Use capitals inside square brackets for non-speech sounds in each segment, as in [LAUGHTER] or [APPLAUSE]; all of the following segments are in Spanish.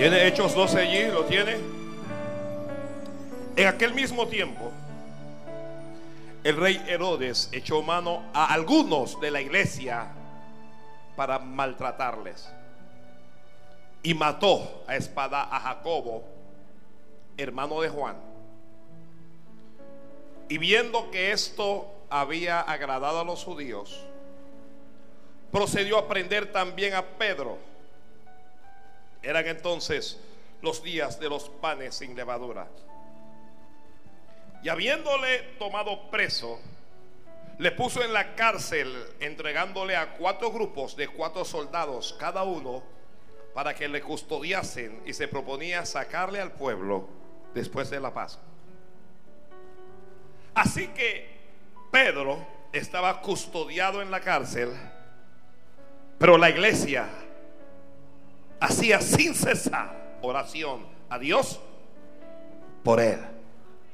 ¿Tiene Hechos 12 allí? ¿Lo tiene? En aquel mismo tiempo, el rey Herodes echó mano a algunos de la iglesia para maltratarles. Y mató a espada a Jacobo, hermano de Juan. Y viendo que esto había agradado a los judíos, procedió a prender también a Pedro. Eran entonces los días de los panes sin levadura. Y habiéndole tomado preso, le puso en la cárcel, entregándole a cuatro grupos de cuatro soldados cada uno, para que le custodiasen y se proponía sacarle al pueblo después de la Pascua. Así que Pedro estaba custodiado en la cárcel, pero la iglesia hacía sin cesar oración a Dios por él.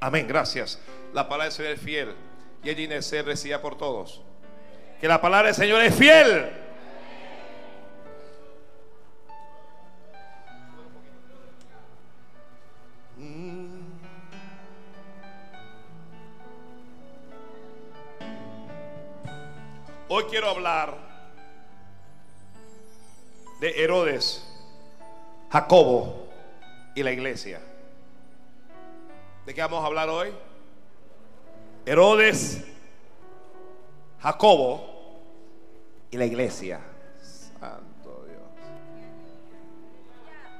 Amén, gracias. La palabra del Señor es fiel y el Inés recibía por todos. Que la palabra del Señor es fiel. Mm. Hoy quiero hablar de Herodes, Jacobo y la iglesia. ¿De qué vamos a hablar hoy? Herodes, Jacobo y la iglesia. Santo Dios.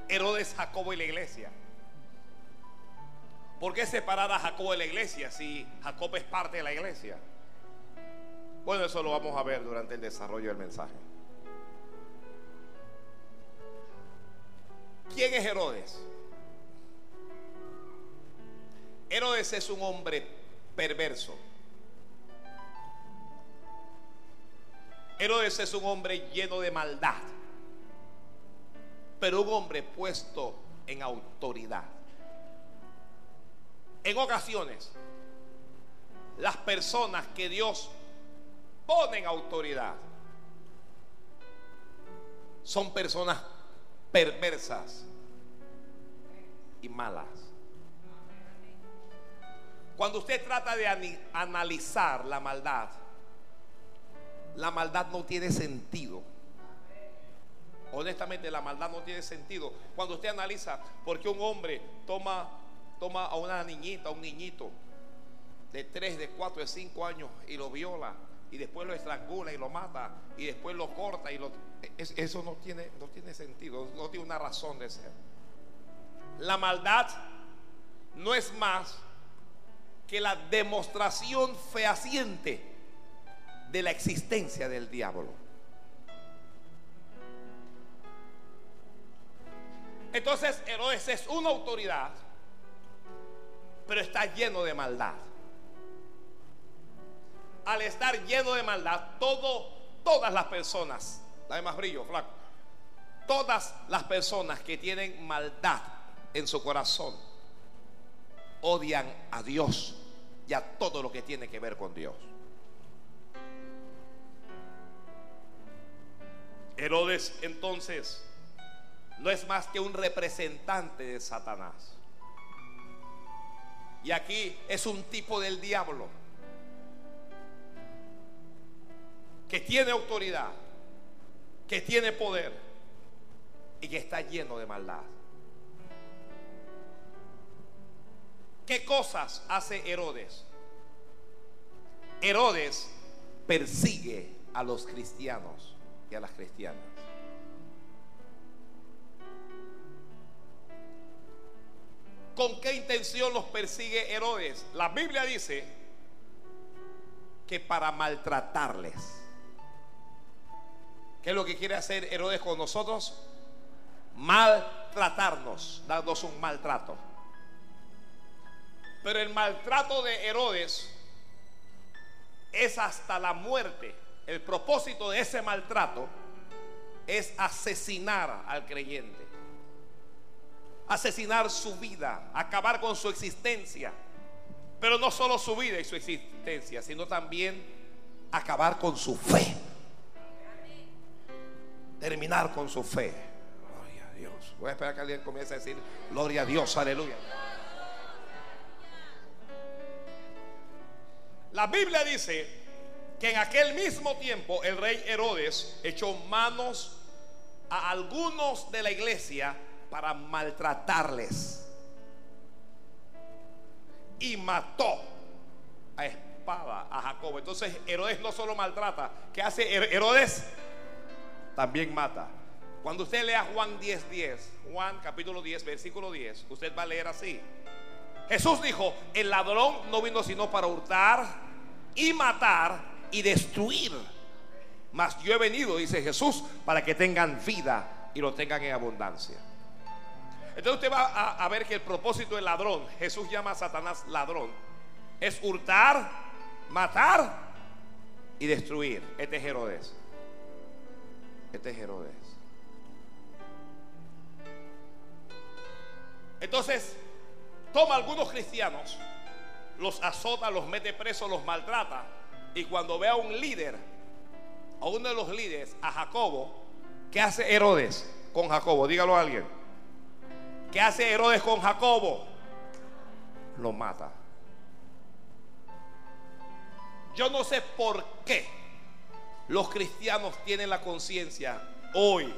Herodes, Jacobo y la iglesia. ¿Por qué separar a Jacobo de la iglesia si Jacob es parte de la iglesia? Bueno, eso lo vamos a ver durante el desarrollo del mensaje. ¿Quién es Herodes? Herodes es un hombre perverso. Herodes es un hombre lleno de maldad, pero un hombre puesto en autoridad. En ocasiones, las personas que Dios pone en autoridad son personas perversas y malas. Cuando usted trata de analizar la maldad, la maldad no tiene sentido. Honestamente, la maldad no tiene sentido. Cuando usted analiza por qué un hombre toma, toma a una niñita, a un niñito de 3, de 4, de 5 años y lo viola y después lo estrangula y lo mata y después lo corta y lo eso no tiene no tiene sentido, no tiene una razón de ser. La maldad no es más que la demostración fehaciente de la existencia del diablo. Entonces Herodes es una autoridad, pero está lleno de maldad. Al estar lleno de maldad, todo, todas las personas, dame más brillo, flaco, todas las personas que tienen maldad en su corazón, odian a Dios y a todo lo que tiene que ver con Dios. Herodes entonces no es más que un representante de Satanás. Y aquí es un tipo del diablo que tiene autoridad, que tiene poder y que está lleno de maldad. ¿Qué cosas hace Herodes? Herodes persigue a los cristianos y a las cristianas. ¿Con qué intención los persigue Herodes? La Biblia dice que para maltratarles. ¿Qué es lo que quiere hacer Herodes con nosotros? Maltratarnos, darnos un maltrato. Pero el maltrato de Herodes es hasta la muerte. El propósito de ese maltrato es asesinar al creyente. Asesinar su vida, acabar con su existencia. Pero no solo su vida y su existencia, sino también acabar con su fe. Terminar con su fe. Dios. Voy a esperar que alguien comience a decir, gloria a Dios, aleluya. La Biblia dice que en aquel mismo tiempo el rey Herodes echó manos a algunos de la iglesia para maltratarles. Y mató a espada a Jacobo. Entonces Herodes no solo maltrata, ¿qué hace Herodes? También mata. Cuando usted lea Juan 10, 10, Juan capítulo 10, versículo 10, usted va a leer así. Jesús dijo, el ladrón no vino sino para hurtar y matar y destruir. Mas yo he venido, dice Jesús, para que tengan vida y lo tengan en abundancia. Entonces usted va a, a ver que el propósito del ladrón, Jesús llama a Satanás ladrón, es hurtar, matar y destruir. Este es Herodes. Este es Herodes. Entonces, toma algunos cristianos, los azota, los mete presos, los maltrata. Y cuando ve a un líder, a uno de los líderes, a Jacobo, ¿qué hace Herodes con Jacobo? Dígalo a alguien. ¿Qué hace Herodes con Jacobo? Lo mata. Yo no sé por qué los cristianos tienen la conciencia hoy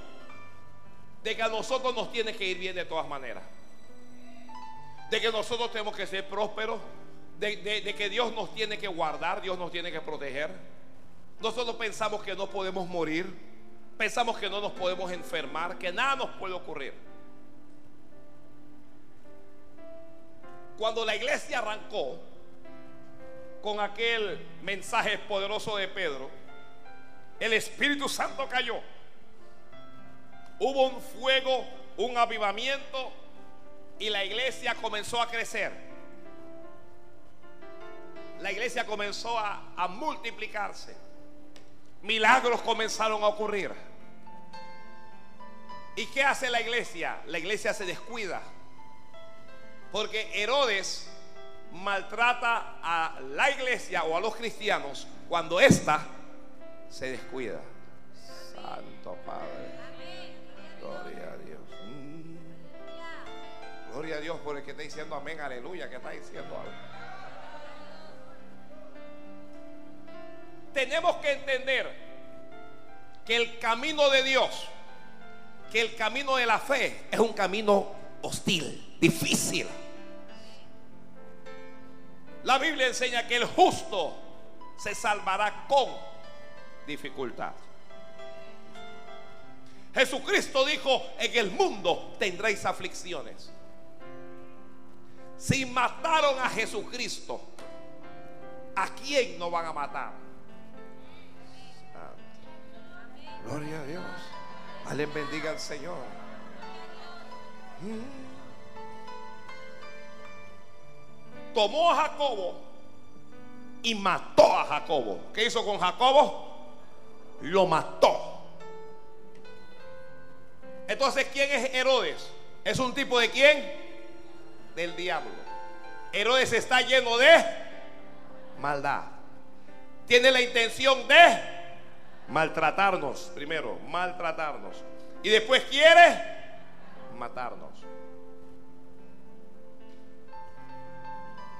de que a nosotros nos tiene que ir bien de todas maneras. De que nosotros tenemos que ser prósperos. De, que Dios nos tiene que guardar, Dios nos tiene que proteger. Nosotros pensamos que no podemos morir. Pensamos que no nos podemos enfermar, que nada nos puede ocurrir. Cuando la iglesia arrancó con aquel mensaje poderoso de Pedro, el Espíritu Santo cayó. Hubo un fuego, un avivamiento y la iglesia comenzó a crecer. La iglesia comenzó a, multiplicarse. Milagros comenzaron a ocurrir. ¿Y qué hace la iglesia? La iglesia se descuida. Porque Herodes maltrata a la iglesia o a los cristianos cuando ésta se descuida. Santo Padre. Gloria a Dios. Mm. Gloria a Dios por el que está diciendo amén, aleluya, que está diciendo algo. Tenemos que entender que el camino de Dios, que el camino de la fe es un camino hostil, difícil. La Biblia enseña que el justo se salvará con dificultad. Jesucristo dijo, en el mundo tendréis aflicciones. Si mataron a Jesucristo, ¿a quién no van a matar? Gloria a Dios. Alguien bendiga al Señor. Tomó a Jacobo y mató a Jacobo. ¿Qué hizo con Jacobo? Lo mató. Entonces, ¿quién es Herodes? ¿Es un tipo de quién? Del diablo. Herodes está lleno de maldad. Tiene la intención de maltratarnos, primero, maltratarnos. Y después quiere matarnos.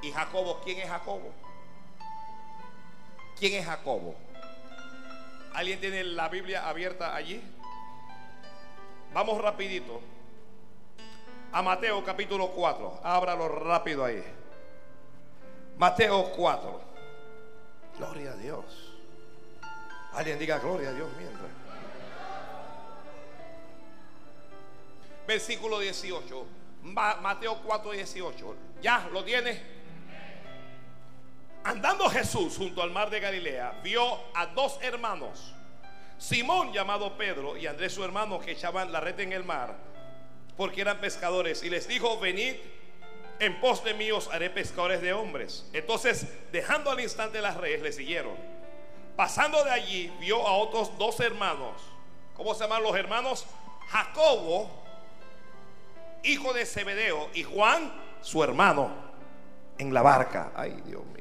¿Y Jacobo? ¿Quién es Jacobo? ¿Quién es Jacobo? ¿Alguien tiene la Biblia abierta allí? Vamos rapidito. A Mateo capítulo 4. Ábralo rápido ahí. Mateo 4. Gloria a Dios. Alguien diga gloria a Dios mientras. Versículo 18. Mateo 4, 18. ¿Ya lo tiene? Andando Jesús junto al mar de Galilea, vio a dos hermanos, Simón llamado Pedro y Andrés su hermano, que echaban la red en el mar, porque eran pescadores, y les dijo, venid en pos de mí os haré pescadores de hombres. Entonces, dejando al instante las redes, le siguieron. Pasando de allí, vio a otros dos hermanos. ¿Cómo se llaman los hermanos? Jacobo, hijo de Zebedeo, y Juan, su hermano, en la barca. Ay, Dios mío.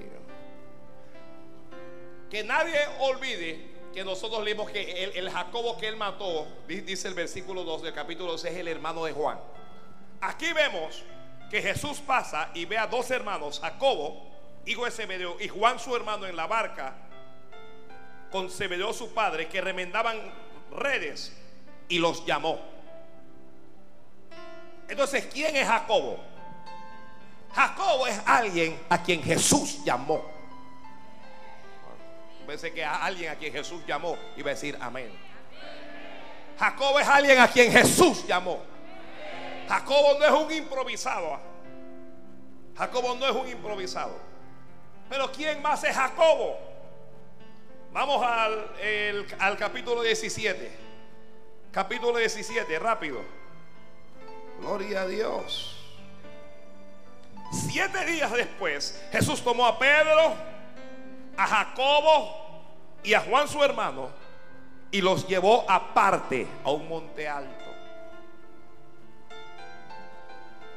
Que nadie olvide que nosotros leímos que el, Jacobo que él mató, di- dice el versículo 2 del capítulo 2, es el hermano de Juan. Aquí vemos que Jesús pasa y ve a dos hermanos, Jacobo, hijo de Zebedeo, y Juan su hermano en la barca con Zebedeo su padre, que remendaban redes y los llamó. Entonces, ¿quién es Jacobo? Jacobo es alguien a quien Jesús llamó. Pensé que a alguien a quien Jesús llamó iba a decir amén. Jacobo es alguien a quien Jesús llamó. Jacobo no es un improvisado. Jacobo no es un improvisado. Pero ¿quién más es Jacobo? Vamos al, al capítulo 17. Capítulo 17, rápido. Gloria a Dios. Siete días después, Jesús tomó a Pedro, a Jacobo y a Juan su hermano y los llevó aparte a un monte alto.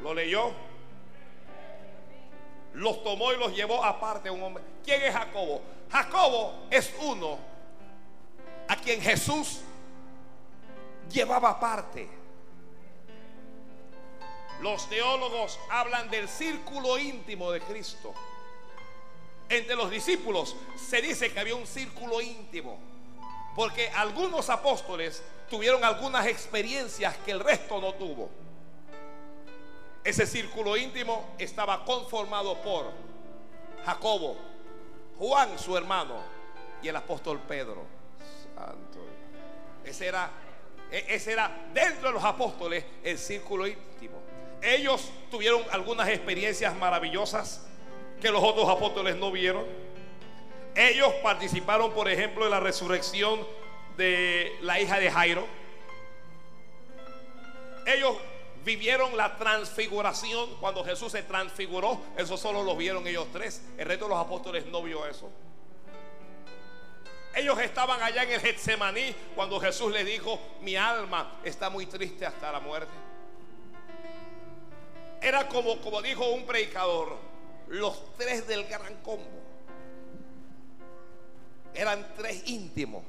¿Lo leyó? Los tomó y los llevó aparte a un hombre. ¿Quién es Jacobo? Jacobo es uno a quien Jesús llevaba aparte. Los teólogos hablan del círculo íntimo de Cristo. Entre los discípulos se dice que había un círculo íntimo, porque algunos apóstoles tuvieron algunas experiencias que el resto no tuvo. Ese círculo íntimo estaba conformado por Jacobo, Juan su hermano y el apóstol Pedro. Santo. Ese era, e- ese era dentro de los apóstoles el círculo íntimo. Ellos tuvieron algunas experiencias maravillosas que los otros apóstoles no vieron. Ellos participaron, por ejemplo, en la resurrección de la hija de Jairo. Ellos vivieron la transfiguración cuando Jesús se transfiguró. Eso solo lo vieron ellos tres. El resto de los apóstoles no vio eso. Ellos estaban allá en el Getsemaní cuando Jesús le dijo, mi alma está muy triste hasta la muerte. Era como, como dijo un predicador, los tres del gran combo. Eran tres íntimos.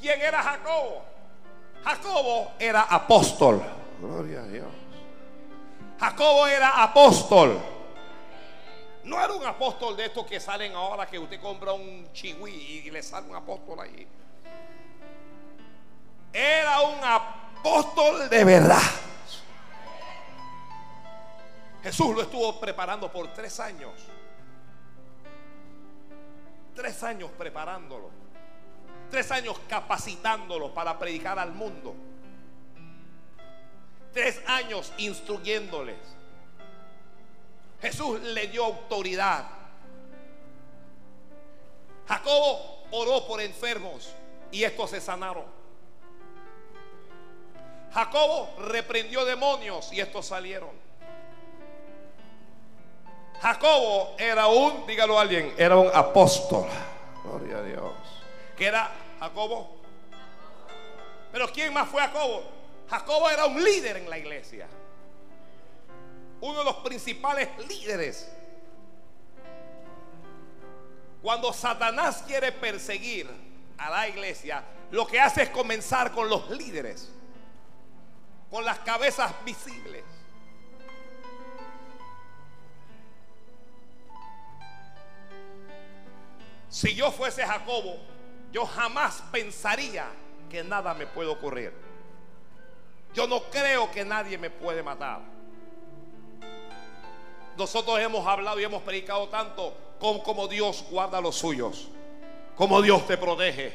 ¿Quién era Jacobo? Jacobo era apóstol. Gloria a Dios. Jacobo era apóstol. No era un apóstol de estos que salen ahora que usted compra un chihui y le sale un apóstol ahí. Era un apóstol de verdad. Jesús lo estuvo preparando por tres años. Tres años preparándolo. Tres años capacitándolo para predicar al mundo. Tres años instruyéndoles. Jesús le dio autoridad. Jacobo oró por enfermos y estos se sanaron. Jacobo reprendió demonios y estos salieron. Jacobo era un, dígalo a alguien, era un apóstol. Gloria a Dios. ¿Qué era Jacobo? Pero ¿quién más fue Jacobo? Jacobo era un líder en la iglesia. Uno de los principales líderes. Cuando Satanás quiere perseguir a la iglesia, lo que hace es comenzar con los líderes, con las cabezas visibles. Si yo fuese Jacobo, yo jamás pensaría que nada me puede ocurrir. Yo no creo que nadie me puede matar. Nosotros hemos hablado y hemos predicado tanto con cómo Dios guarda los suyos, cómo Dios te protege,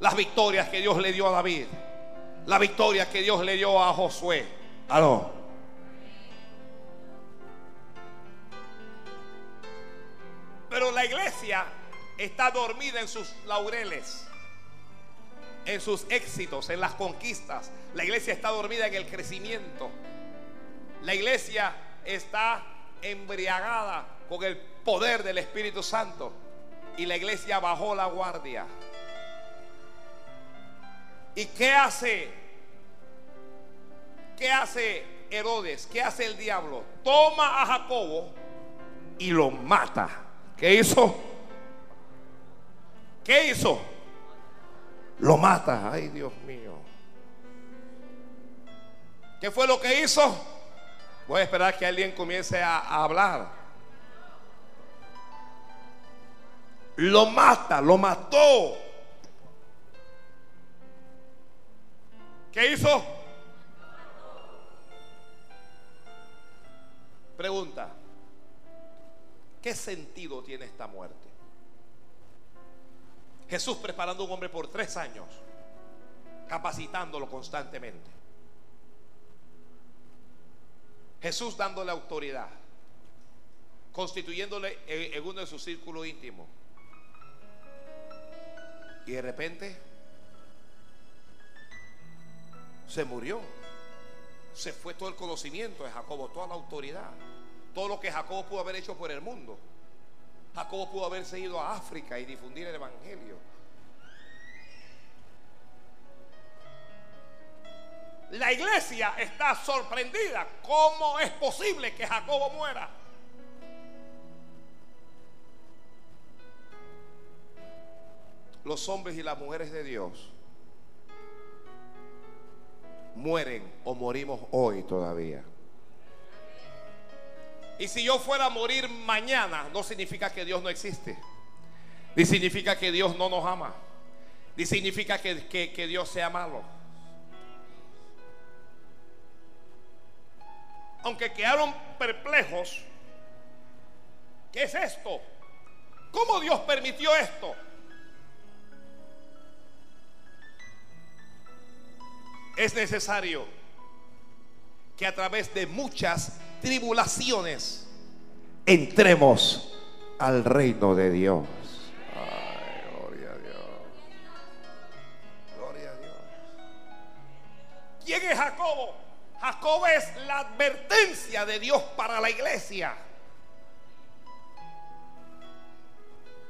las victorias que Dios le dio a David, la victoria que Dios le dio a Josué. Aló. Pero la iglesia está dormida en sus laureles, en sus éxitos, en las conquistas. La iglesia está dormida en el crecimiento. La iglesia está embriagada con el poder del Espíritu Santo. Y la iglesia bajó la guardia. ¿Y qué hace? ¿Qué hace Herodes? ¿Qué hace el diablo? Toma a Jacobo y lo mata. ¿Qué hizo? ¿Qué hizo? Lo mata. Ay, Dios mío. ¿Qué fue lo que hizo? Voy a esperar que alguien comience a, a hablar. Lo mata, lo mató. ¿Qué hizo? Pregunta, ¿qué sentido tiene esta muerte? Jesús preparando a un hombre por tres años, capacitándolo constantemente. Jesús dándole autoridad, constituyéndole en uno de sus círculos íntimos. Y de repente se murió. Se fue todo el conocimiento de Jacobo, toda la autoridad. Todo lo que Jacobo pudo haber hecho por el mundo. Jacobo pudo haberse ido a África y difundir el Evangelio. La iglesia está sorprendida. ¿Cómo es posible que Jacobo muera? Los hombres y las mujeres de Dios mueren o morimos hoy todavía. Y si yo fuera a morir mañana, no significa que Dios no existe. Ni significa que Dios no nos ama. Ni significa que, que Dios sea malo. Aunque quedaron perplejos, ¿qué es esto? ¿Cómo Dios permitió esto? es necesario que a través de muchas tribulaciones entremos al reino de Dios. Ay, gloria a Dios. Gloria a Dios. ¿Quién es Jacobo? Jacobo es la advertencia de Dios para la iglesia.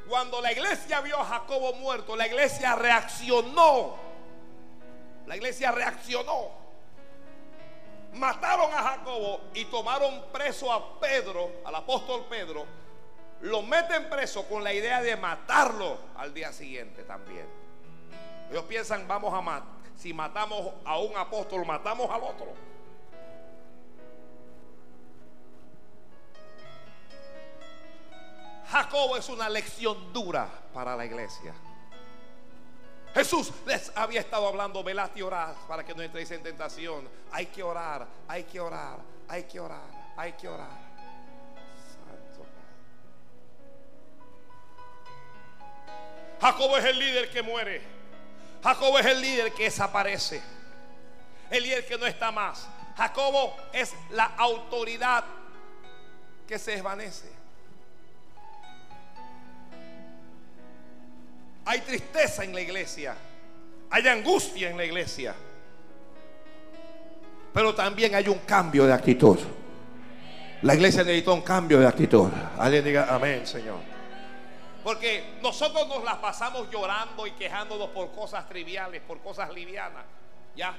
Cuando la iglesia vio a Jacobo muerto, la iglesia reaccionó la iglesia reaccionó. Mataron a Jacobo y tomaron preso a Pedro, al apóstol Pedro. Lo meten preso con la idea de matarlo al día siguiente también. Ellos piensan, vamos a matar. Si matamos a un apóstol, matamos al otro. Jacobo es una lección dura para la iglesia. Jesús les había estado hablando, velad y orad para que no entréis en tentación. Hay que orar, hay que orar, hay que orar, hay que orar. Santo Jacobo es el líder que muere. Jacobo es el líder que desaparece. El líder que no está más. Jacobo es la autoridad que se desvanece. Hay tristeza en la iglesia. Hay angustia en la iglesia. Pero también hay un cambio de actitud. La iglesia necesita un cambio de actitud. Alguien diga amén, Señor. Porque nosotros nos las pasamos llorando y quejándonos por cosas triviales, por cosas livianas. ¿Ya?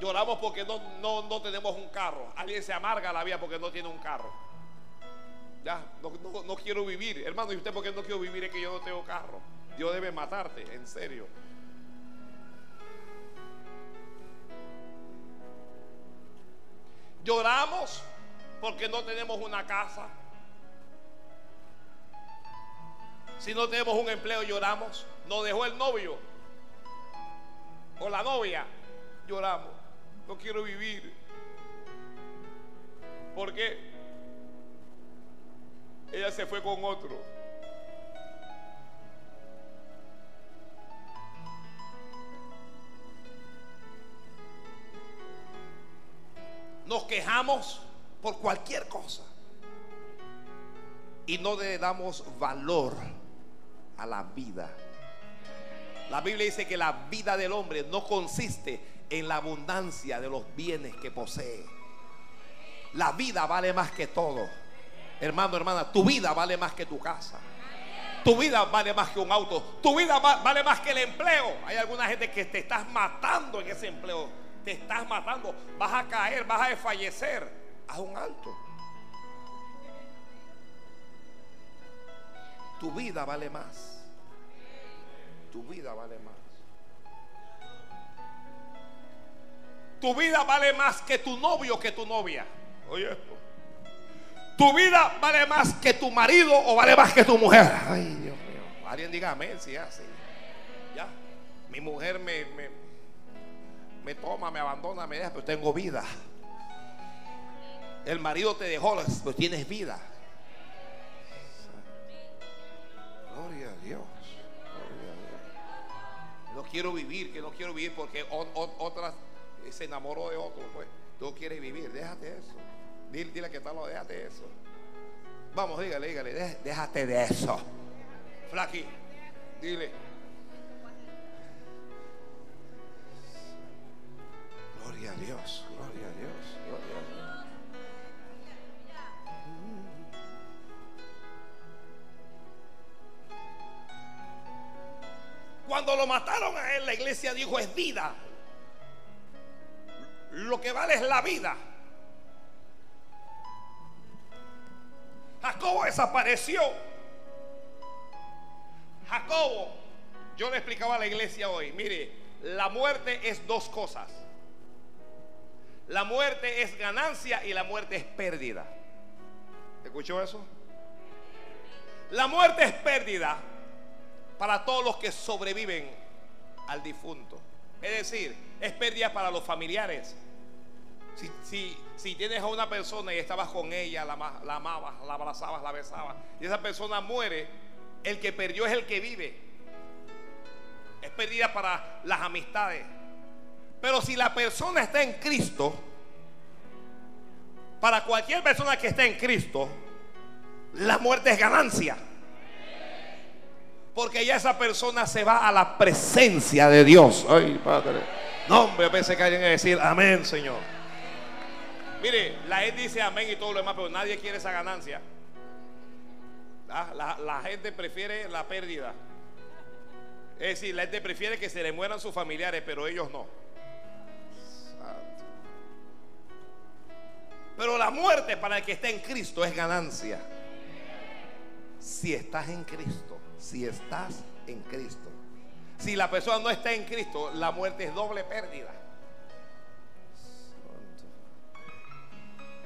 Lloramos porque no, no, no tenemos un carro. Alguien se amarga la vida porque no tiene un carro. Ya, no, quiero vivir. Hermano, ¿y usted por qué no quiero vivir? Es que yo no tengo carro. Dios debe matarte, en serio. Lloramos porque no tenemos una casa. Si no tenemos un empleo, lloramos. Nos dejó el novio o la novia, lloramos. No quiero vivir. ¿Por qué? Ella se fue con otro. Nos quejamos por cualquier cosa y no le damos valor a la vida. La Biblia dice que la vida del hombre no consiste en la abundancia de los bienes que posee. La vida vale más que todo. Hermano, hermana, tu vida vale más que tu casa. Tu vida vale más que un auto. Tu vida vale más que el empleo. Hay alguna gente que te estás matando en ese empleo. Te estás matando. Vas a caer, vas a desfallecer. Haz un alto. Tu vida vale más. tu vida vale más. Tu vida vale más que tu novio, que tu novia. Oye esto. Tu vida vale más que tu marido o vale más que tu mujer. Ay, Dios mío. Alguien diga amén si así. Ya. Mi mujer me, me, me toma, me abandona, me deja, pero tengo vida. El marido te dejó, pero tienes vida. Gloria a Dios. Gloria a Dios. No quiero vivir, que no quiero vivir porque otras se enamoró de otro. Pues tú quieres vivir, déjate eso. Dile, que tal, déjate eso. Vamos, dígale, dígale, déjate de eso. Flaqui, dile. Gloria a Dios, gloria a Dios, gloria a Dios. Cuando lo mataron a él, la iglesia dijo es vida. Lo que vale es la vida. Jacobo desapareció. Jacobo, yo le explicaba a la iglesia hoy, mire, la muerte es dos cosas. La muerte es ganancia y la muerte es pérdida. ¿Escuchó eso? La muerte es pérdida para todos los que sobreviven al difunto. Es decir, es pérdida para los familiares. Si, tienes a una persona y estabas con ella, la, amabas, la abrazabas, la besabas, y esa persona muere, el que perdió es el que vive. Es pérdida para las amistades. Pero si la persona está en Cristo, para cualquier persona que esté en Cristo, la muerte es ganancia. Porque ya esa persona se va a la presencia de Dios. Ay, Padre. No, hombre, pensé que alguien a decir amén, Señor. Mire, la gente dice amén y todo lo demás, pero nadie quiere esa ganancia. La, la, gente prefiere la pérdida. Es decir, la gente prefiere que se le mueran sus familiares, pero ellos no. Pero la muerte para el que está en Cristo es ganancia. Si estás en Cristo si estás en Cristo. Si la persona no está en Cristo, la muerte es doble pérdida.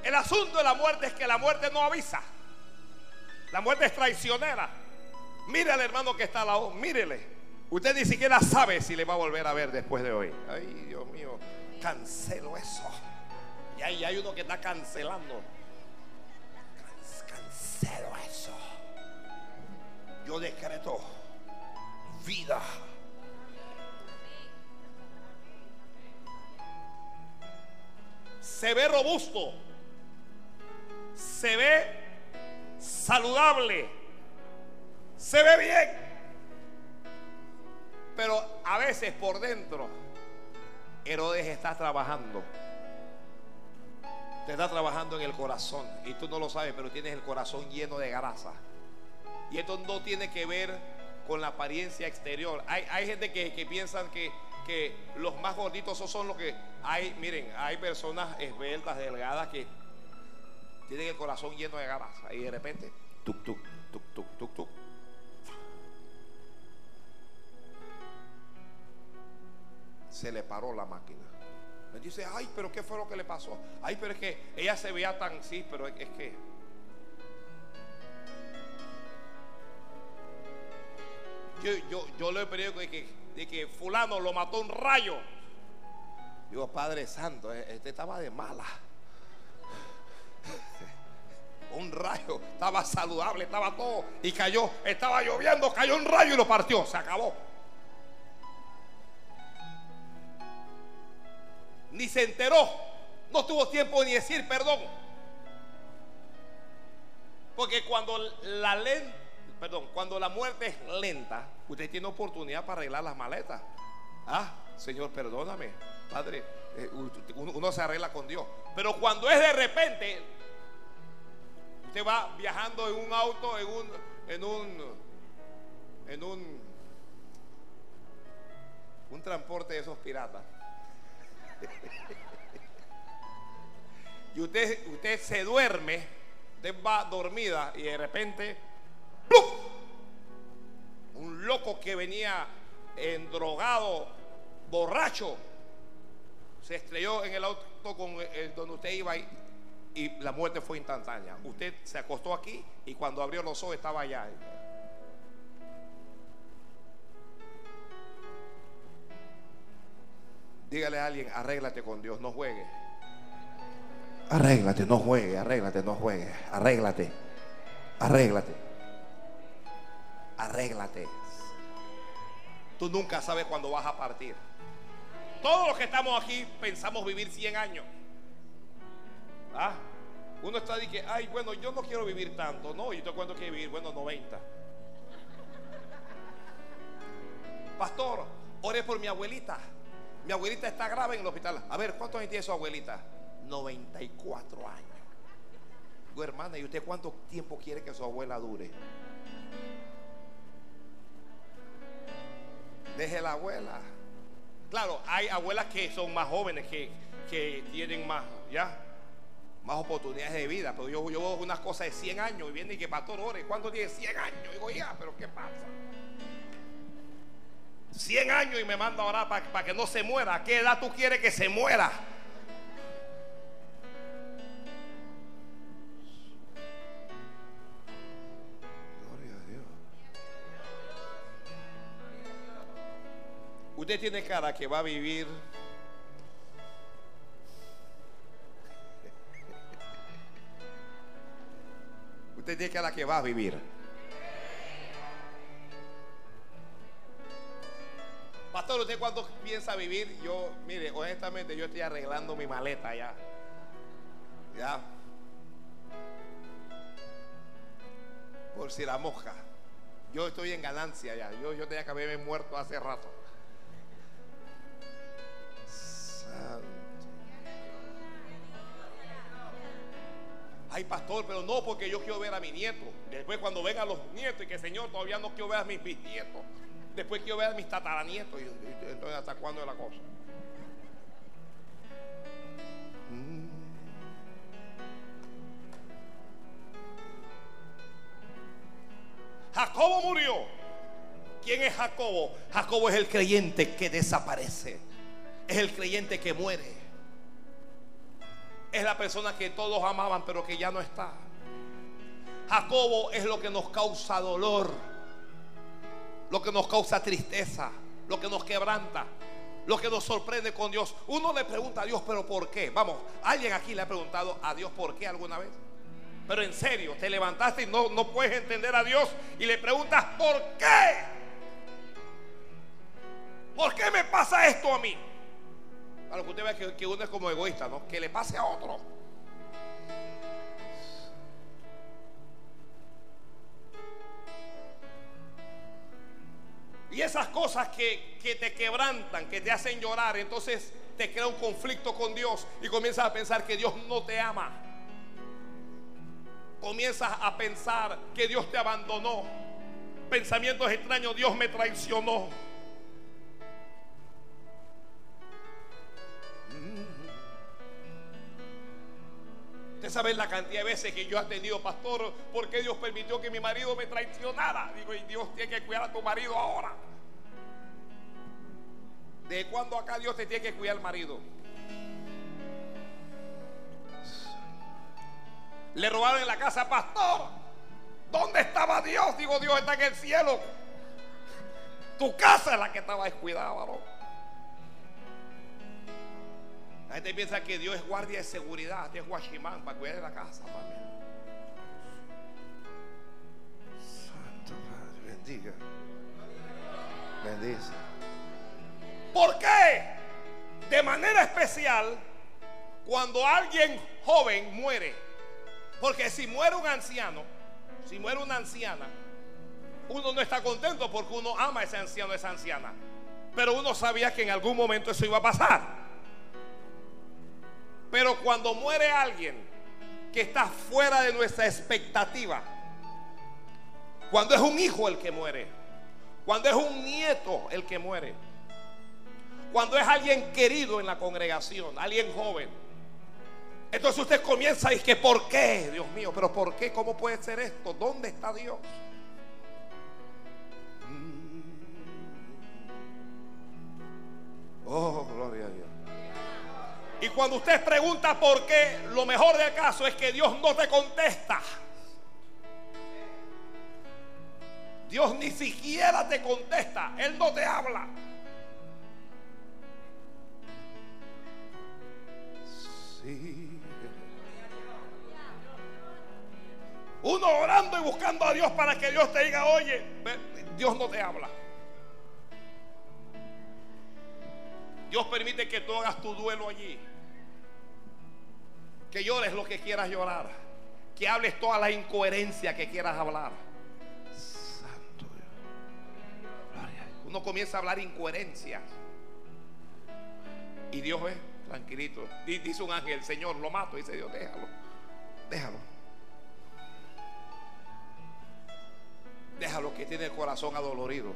El asunto de la muerte es que la muerte no avisa. La muerte es traicionera. Mire al hermano que está al lado, mírele. Usted ni siquiera sabe si le va a volver a ver después de hoy. Ay, Dios mío, cancelo eso. Y ahí hay uno que está cancelando. Cancelo eso yo decreto vida. Se ve robusto, se ve saludable, se ve bien, pero a veces por dentro Herodes está trabajando. Te está trabajando en el corazón y tú no lo sabes, pero tienes el corazón lleno de grasa. Y esto no tiene que ver con la apariencia exterior. Hay, hay gente que, que piensan que, que, los más gorditos son los que hay. Miren, hay personas esbeltas, delgadas que tienen el corazón lleno de garras. Y de repente, tuk, tuk, tuk, tuk, tuk, tuk. Se le paró la máquina. Me dice, ay, pero ¿qué fue lo que le pasó? Ay, pero es que ella se veía tan, sí, pero es que yo, yo, yo le periódico de que, de que fulano lo mató un rayo. Digo, Padre Santo, e, este estaba de mala. [LAUGHS] Un rayo, estaba saludable, estaba todo. Y cayó, estaba lloviendo, cayó un rayo y lo partió, se acabó. Ni se enteró, no tuvo tiempo ni decir perdón. Porque cuando la perdón, cuando la muerte es lenta, usted tiene oportunidad para arreglar las maletas. Ah, Señor, perdóname, Padre, eh, uno, se arregla con Dios. Pero cuando es de repente, usted va viajando en un auto, en un, en un, en un, un transporte de esos piratas. [LAUGHS] y usted, usted se duerme, usted va dormida y de repente un loco que venía endrogado, borracho, se estrelló en el auto con el, donde usted iba y, la muerte fue instantánea. Usted se acostó aquí y cuando abrió los ojos estaba allá. Dígale a alguien, arréglate con Dios, no juegue. Arréglate, no juegue, arréglate, no juegue, arréglate, arréglate, arréglate. Tú nunca sabes cuándo vas a partir. Todos los que estamos aquí pensamos vivir 100 años. ¿Ah? Uno está que, ay, bueno, yo no quiero vivir tanto. No, yo te cuento que vivir, bueno, 90. Pastor, ore por mi abuelita. Mi abuelita está grave en el hospital. A ver, ¿cuántos años tiene su abuelita? 94 años. Digo, hermana, ¿y usted cuánto tiempo quiere que su abuela dure? Deje la abuela. Claro, hay abuelas que son más jóvenes, que, que tienen más, ¿ya? Más oportunidades de vida. Pero yo, yo veo unas cosas de 100 años y viene y que pastor ore. ¿Cuánto tiene 100 años? Digo, ya, pero ¿qué pasa? 100 años y me manda a orar para que no se muera. ¿A qué edad tú quieres que se muera? Usted tiene cara que va a vivir. Usted tiene cara que va a vivir. Pastor, ¿usted cuándo piensa vivir? Yo, mire, honestamente, yo estoy arreglando mi maleta ya. Ya. Por si la mosca. Yo estoy en ganancia ya. Yo, yo tenía que haberme muerto hace rato. Ay, pastor, pero no porque yo quiero ver a mi nieto. Después cuando vengan los nietos y que Señor todavía no quiero ver a mis bisnietos. Después quiero ver a mis tataranietos. Y, entonces, ¿hasta cuándo es la cosa? Mm. Jacobo murió. ¿Quién es Jacobo? Jacobo es el creyente que desaparece. Es el creyente que muere. Es la persona que todos amaban pero que ya no está. Jacobo es lo que nos causa dolor lo que nos causa tristeza, lo que nos quebranta, lo que nos sorprende con Dios. Uno le pregunta a Dios, pero ¿por qué? Vamos, ¿alguien aquí le ha preguntado a Dios por qué alguna vez? Pero en serio, te levantaste y no, no puedes entender a Dios y le preguntas, ¿por qué? ¿Por qué me pasa esto a mí? A lo que usted ve que, que uno es como egoísta, ¿no? Que le pase a otro. Y esas cosas que, te quebrantan, que te hacen llorar, entonces te crea un conflicto con Dios y comienzas a pensar que Dios no te ama. Comienzas a pensar que Dios te abandonó. Pensamientos extraños, Dios me traicionó. Usted sabe la cantidad de veces que yo he tenido, pastor, ¿por qué Dios permitió que mi marido me traicionara? Digo, y Dios tiene que cuidar a tu marido ahora. ¿De cuándo acá Dios te tiene que cuidar al marido? Le robaron en la casa, pastor. ¿Dónde estaba Dios? Digo, Dios está en el cielo. Tu casa es la que estaba descuidada, varón. La gente piensa que Dios es guardia de seguridad, Dios es guachimán para cuidar de la casa. Santo Padre, bendiga. Bendice. ¿Por qué? De manera especial, cuando alguien joven muere. Porque si muere un anciano, si muere una anciana, uno no está contento porque uno ama a ese anciano, a esa anciana. Pero uno sabía que en algún momento eso iba a pasar. Pero cuando muere alguien que está fuera de nuestra expectativa, cuando es un hijo el que muere, cuando es un nieto el que muere, cuando es alguien querido en la congregación, alguien joven, entonces usted comienza a decir que ¿por qué? Dios mío, pero ¿por qué? ¿Cómo puede ser esto? ¿Dónde está Dios? Cuando usted pregunta por qué, lo mejor del caso es que Dios no te contesta. Dios ni siquiera te contesta. Él no te habla. Uno orando y buscando a Dios para que Dios te diga, oye, Dios no te habla. Dios permite que tú hagas tu duelo allí. Que llores lo que quieras llorar. Que hables toda la incoherencia que quieras hablar. Santo Dios. Uno comienza a hablar incoherencias. Y Dios ve, tranquilito. Dice un ángel, Señor, lo mato. Dice Dios, déjalo. Déjalo. Déjalo que tiene el corazón adolorido.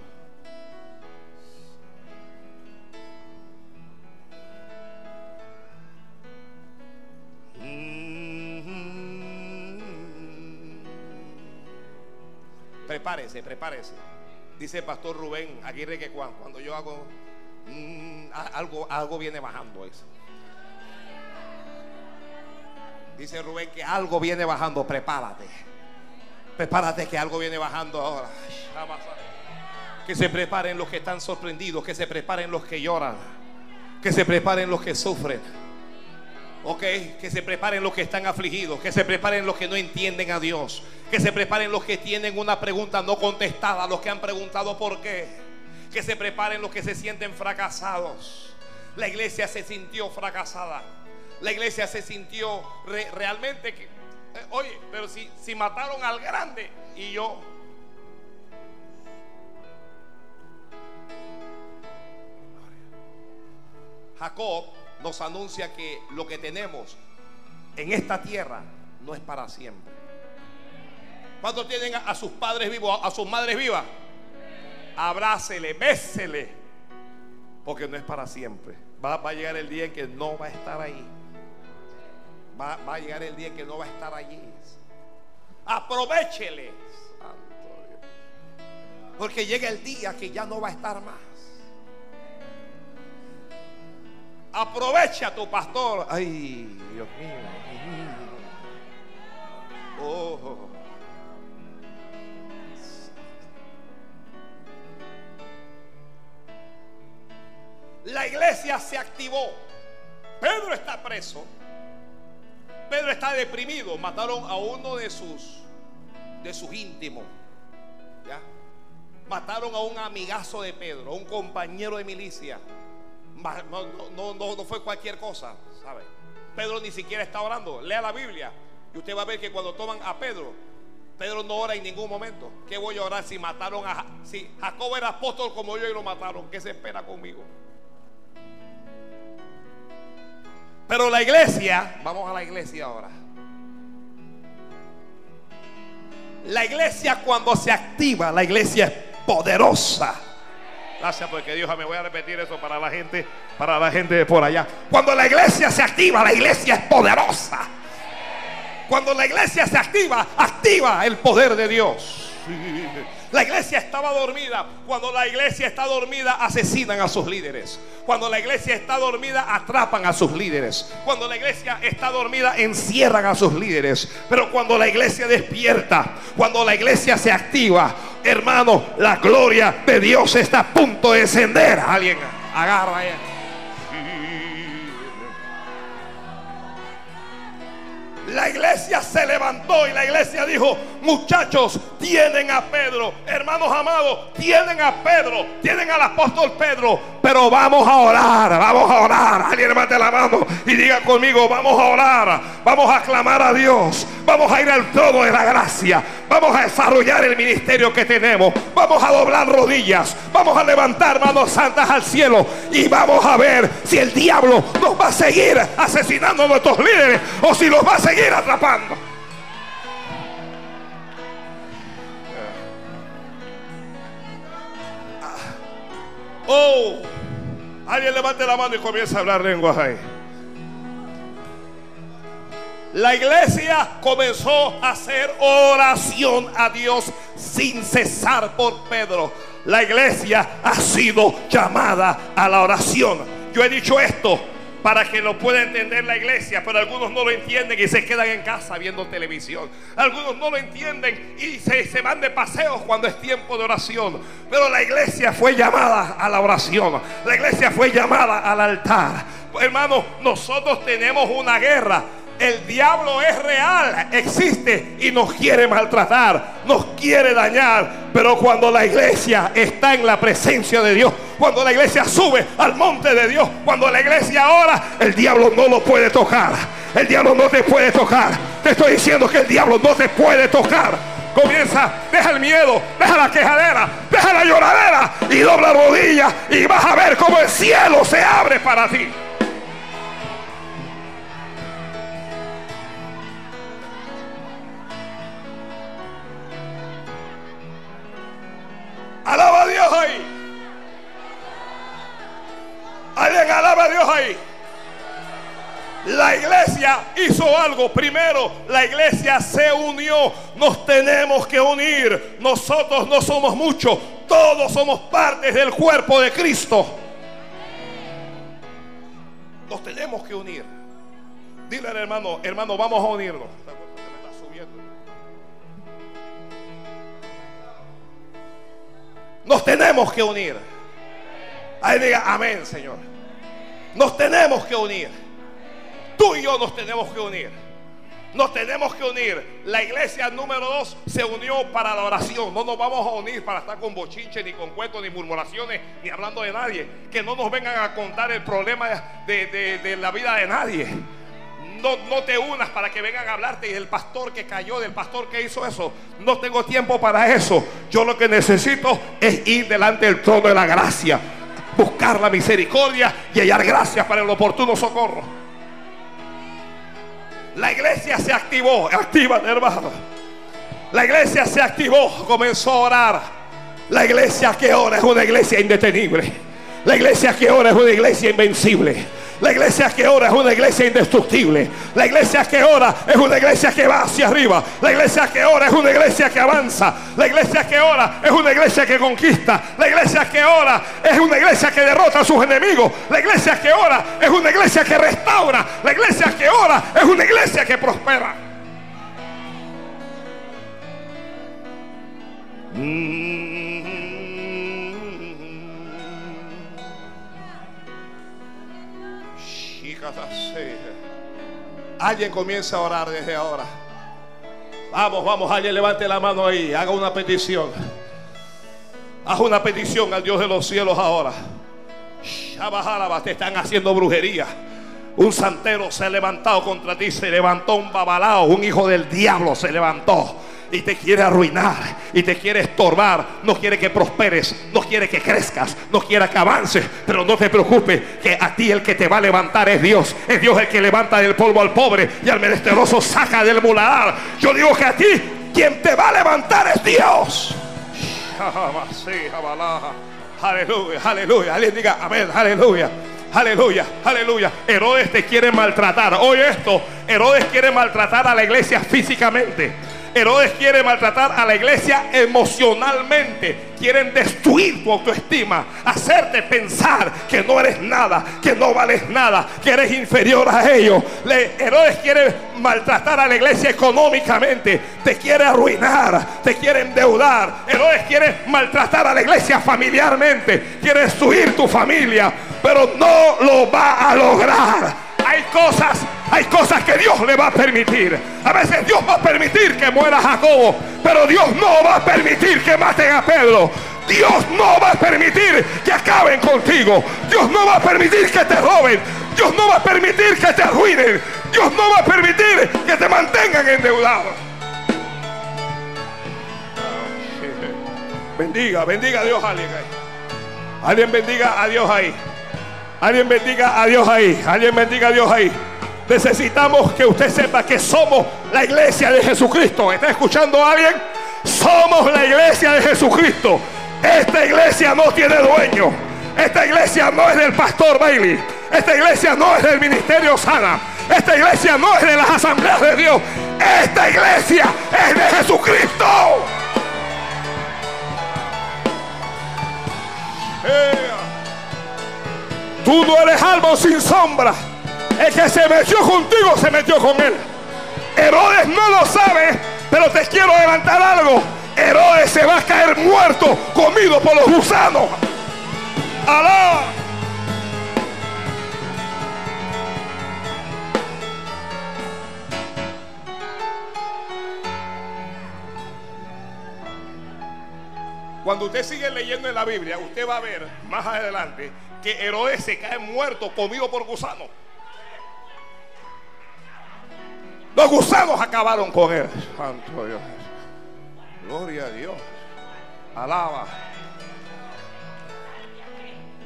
Prepárese, prepárese. Dice el pastor Rubén Aguirre que cuando yo hago mm, algo, algo viene bajando eso. Dice Rubén que algo viene bajando, prepárate. Prepárate que algo viene bajando ahora. Que se preparen los que están sorprendidos, que se preparen los que lloran, que se preparen los que sufren. Ok, que se preparen los que están afligidos, que se preparen los que no entienden a Dios, que se preparen los que tienen una pregunta no contestada, los que han preguntado por qué, que se preparen los que se sienten fracasados. La iglesia se sintió fracasada, la iglesia se sintió realmente que, eh, oye, pero si, si mataron al grande y yo Jacob nos anuncia que lo que tenemos en esta tierra no es para siempre. ¿Cuántos tienen a, sus padres vivos, a, sus madres vivas? Abrácele, bésele, porque no es para siempre. Va, a llegar el día en que no va a estar ahí. Va, a llegar el día en que no va a estar allí. Aprovechele. Porque llega el día que ya no va a estar más. Aprovecha tu pastor. Ay, Dios mío. Oh. La iglesia se activó. Pedro está preso. Pedro está deprimido. Mataron a uno de sus de sus íntimos. ¿Ya? Mataron a un amigazo de Pedro, a un compañero de milicia. No, no, fue cualquier cosa, ¿sabe? Pedro ni siquiera está orando. Lea la Biblia y usted va a ver que cuando toman a Pedro, Pedro no ora en ningún momento. ¿Qué voy a orar si mataron a si Jacob era apóstol como yo y lo mataron? ¿Qué se espera conmigo? Pero la iglesia, vamos a la iglesia ahora. La iglesia cuando se activa, la iglesia es poderosa. Gracias porque Dios me voy a repetir eso para la gente, para la gente de por allá. Cuando la iglesia se activa, la iglesia es poderosa. Cuando la iglesia se activa, activa el poder de Dios. La iglesia estaba dormida. Cuando la iglesia está dormida, asesinan a sus líderes. Cuando la iglesia está dormida, atrapan a sus líderes. Cuando la iglesia está dormida, encierran a sus líderes. Pero cuando la iglesia despierta, cuando la iglesia se activa, hermano, la gloria de Dios está a punto de descender. Alguien agarra ahí. La iglesia se levantó y la iglesia dijo, muchachos, tienen a Pedro, hermanos amados, tienen a Pedro, tienen al apóstol Pedro, pero vamos a orar, vamos a orar. Alguien levante la mano y diga conmigo, vamos a orar, vamos a clamar a Dios, vamos a ir al trono de la gracia, vamos a desarrollar el ministerio que tenemos, vamos a doblar rodillas, vamos a levantar manos santas al cielo y vamos a ver si el diablo nos va a seguir asesinando a nuestros líderes o si los va a seguir atrapando. Oh, alguien levante la mano y comienza a hablar lenguas. La iglesia comenzó a hacer oración a Dios sin cesar por Pedro. La iglesia ha sido llamada a la oración. Yo he dicho esto para que lo pueda entender la iglesia, pero algunos no lo entienden y se quedan en casa viendo televisión. Algunos no lo entienden y se, se van de paseos cuando es tiempo de oración. Pero la iglesia fue llamada a la oración. La iglesia fue llamada al altar. Hermanos, nosotros tenemos una guerra el diablo es real, existe y nos quiere maltratar, nos quiere dañar. Pero cuando la iglesia está en la presencia de Dios, cuando la iglesia sube al monte de Dios, cuando la iglesia ora, el diablo no lo puede tocar. El diablo no te puede tocar. Te estoy diciendo que el diablo no te puede tocar. Comienza, deja el miedo, deja la quejadera, deja la lloradera y dobla rodillas y vas a ver cómo el cielo se abre para ti. Alaba a Dios ahí. Alguien alaba a Dios ahí. La iglesia hizo algo. Primero, la iglesia se unió. Nos tenemos que unir. Nosotros no somos muchos. Todos somos partes del cuerpo de Cristo. Nos tenemos que unir. Dile al hermano, hermano, vamos a unirnos. Nos tenemos que unir. Ahí diga, amén, Señor. Nos tenemos que unir. Tú y yo nos tenemos que unir. Nos tenemos que unir. La iglesia número dos se unió para la oración. No nos vamos a unir para estar con bochinche, ni con cuentos, ni murmuraciones, ni hablando de nadie. Que no nos vengan a contar el problema de, de la vida de nadie no, te unas para que vengan a hablarte del pastor que cayó, del pastor que hizo eso. No tengo tiempo para eso. Yo lo que necesito es ir delante del trono de la gracia, buscar la misericordia y hallar gracia para el oportuno socorro. La iglesia se activó, activa hermano. La iglesia se activó, comenzó a orar. La iglesia que ora es una iglesia indetenible. La iglesia que ora es una iglesia invencible. La iglesia que ora es una iglesia indestructible. La iglesia que ora es una iglesia que va hacia arriba. La iglesia que ora es una iglesia que avanza. La iglesia que ora es una iglesia que conquista. La iglesia que ora es una iglesia que derrota a sus enemigos. La iglesia que ora es una iglesia que restaura. La iglesia que ora es una iglesia que prospera. Alguien comienza a orar desde ahora. Vamos, vamos, alguien levante la mano ahí. Haga una petición. Haz una petición al Dios de los cielos ahora. Te están haciendo brujería. Un santero se ha levantado contra ti. Se levantó un babalao. Un hijo del diablo se levantó y te quiere arruinar y te quiere estorbar. No quiere que prosperes, no quiere que crezcas, no quiere que avances. Pero no te preocupes, que a ti el que te va a levantar es Dios. Es Dios el que levanta del polvo al pobre y al menesteroso saca del muladar. Yo digo que a ti quien te va a levantar es Dios. Aleluya, aleluya. Alguien diga amén, aleluya. Aleluya, aleluya. Herodes te quiere maltratar. Oye esto, Herodes quiere maltratar a la iglesia físicamente. Herodes quiere maltratar a la iglesia emocionalmente. Quieren destruir tu autoestima, hacerte pensar que no eres nada, que no vales nada, que eres inferior a ellos. Herodes quiere maltratar a la iglesia económicamente, te quiere arruinar, te quiere endeudar. Herodes quiere maltratar a la iglesia familiarmente, quiere destruir tu familia, pero no lo va a lograr. Hay cosas hay cosas que Dios le va a permitir. A veces Dios va a permitir que muera Jacobo, pero Dios no va a permitir que maten a Pedro. Dios no va a permitir que acaben contigo. Dios no va a permitir que te roben. Dios no va a permitir que te arruinen. Dios no va a permitir que te mantengan endeudados. Bendiga, bendiga a Dios alguien ahí. Alguien bendiga a Dios ahí. Alguien bendiga a Dios ahí. Alguien bendiga a Dios ahí. Necesitamos que usted sepa que somos la iglesia de Jesucristo. ¿Está escuchando alguien? Somos la iglesia de Jesucristo. Esta iglesia no tiene dueño. Esta iglesia no es del pastor Bailey. Esta iglesia no es del ministerio Sana. Esta iglesia no es de las asambleas de Dios. Esta iglesia es de Jesucristo. Tú no eres algo sin sombra. El que se metió contigo se metió con él. Herodes no lo sabe, pero te quiero levantar algo. Herodes se va a caer muerto, comido por los gusanos. Alá. Cuando usted sigue leyendo en la Biblia, usted va a ver más adelante que Herodes se cae muerto, comido por gusanos. Los gusanos acabaron con él. Santo Dios. Gloria a Dios. Alaba.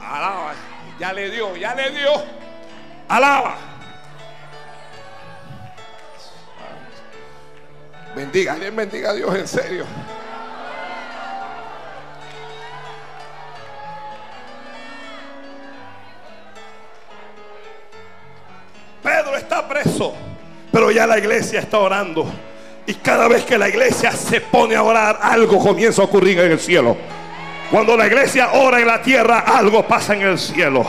Alaba. Ya le dio, ya le dio. Alaba. Bendiga, alguien bendiga a Dios en serio. Pedro está preso, pero ya la iglesia está orando. Y cada vez que la iglesia se pone a orar, algo comienza a ocurrir en el cielo. Cuando la iglesia ora en la tierra, algo pasa en el cielo.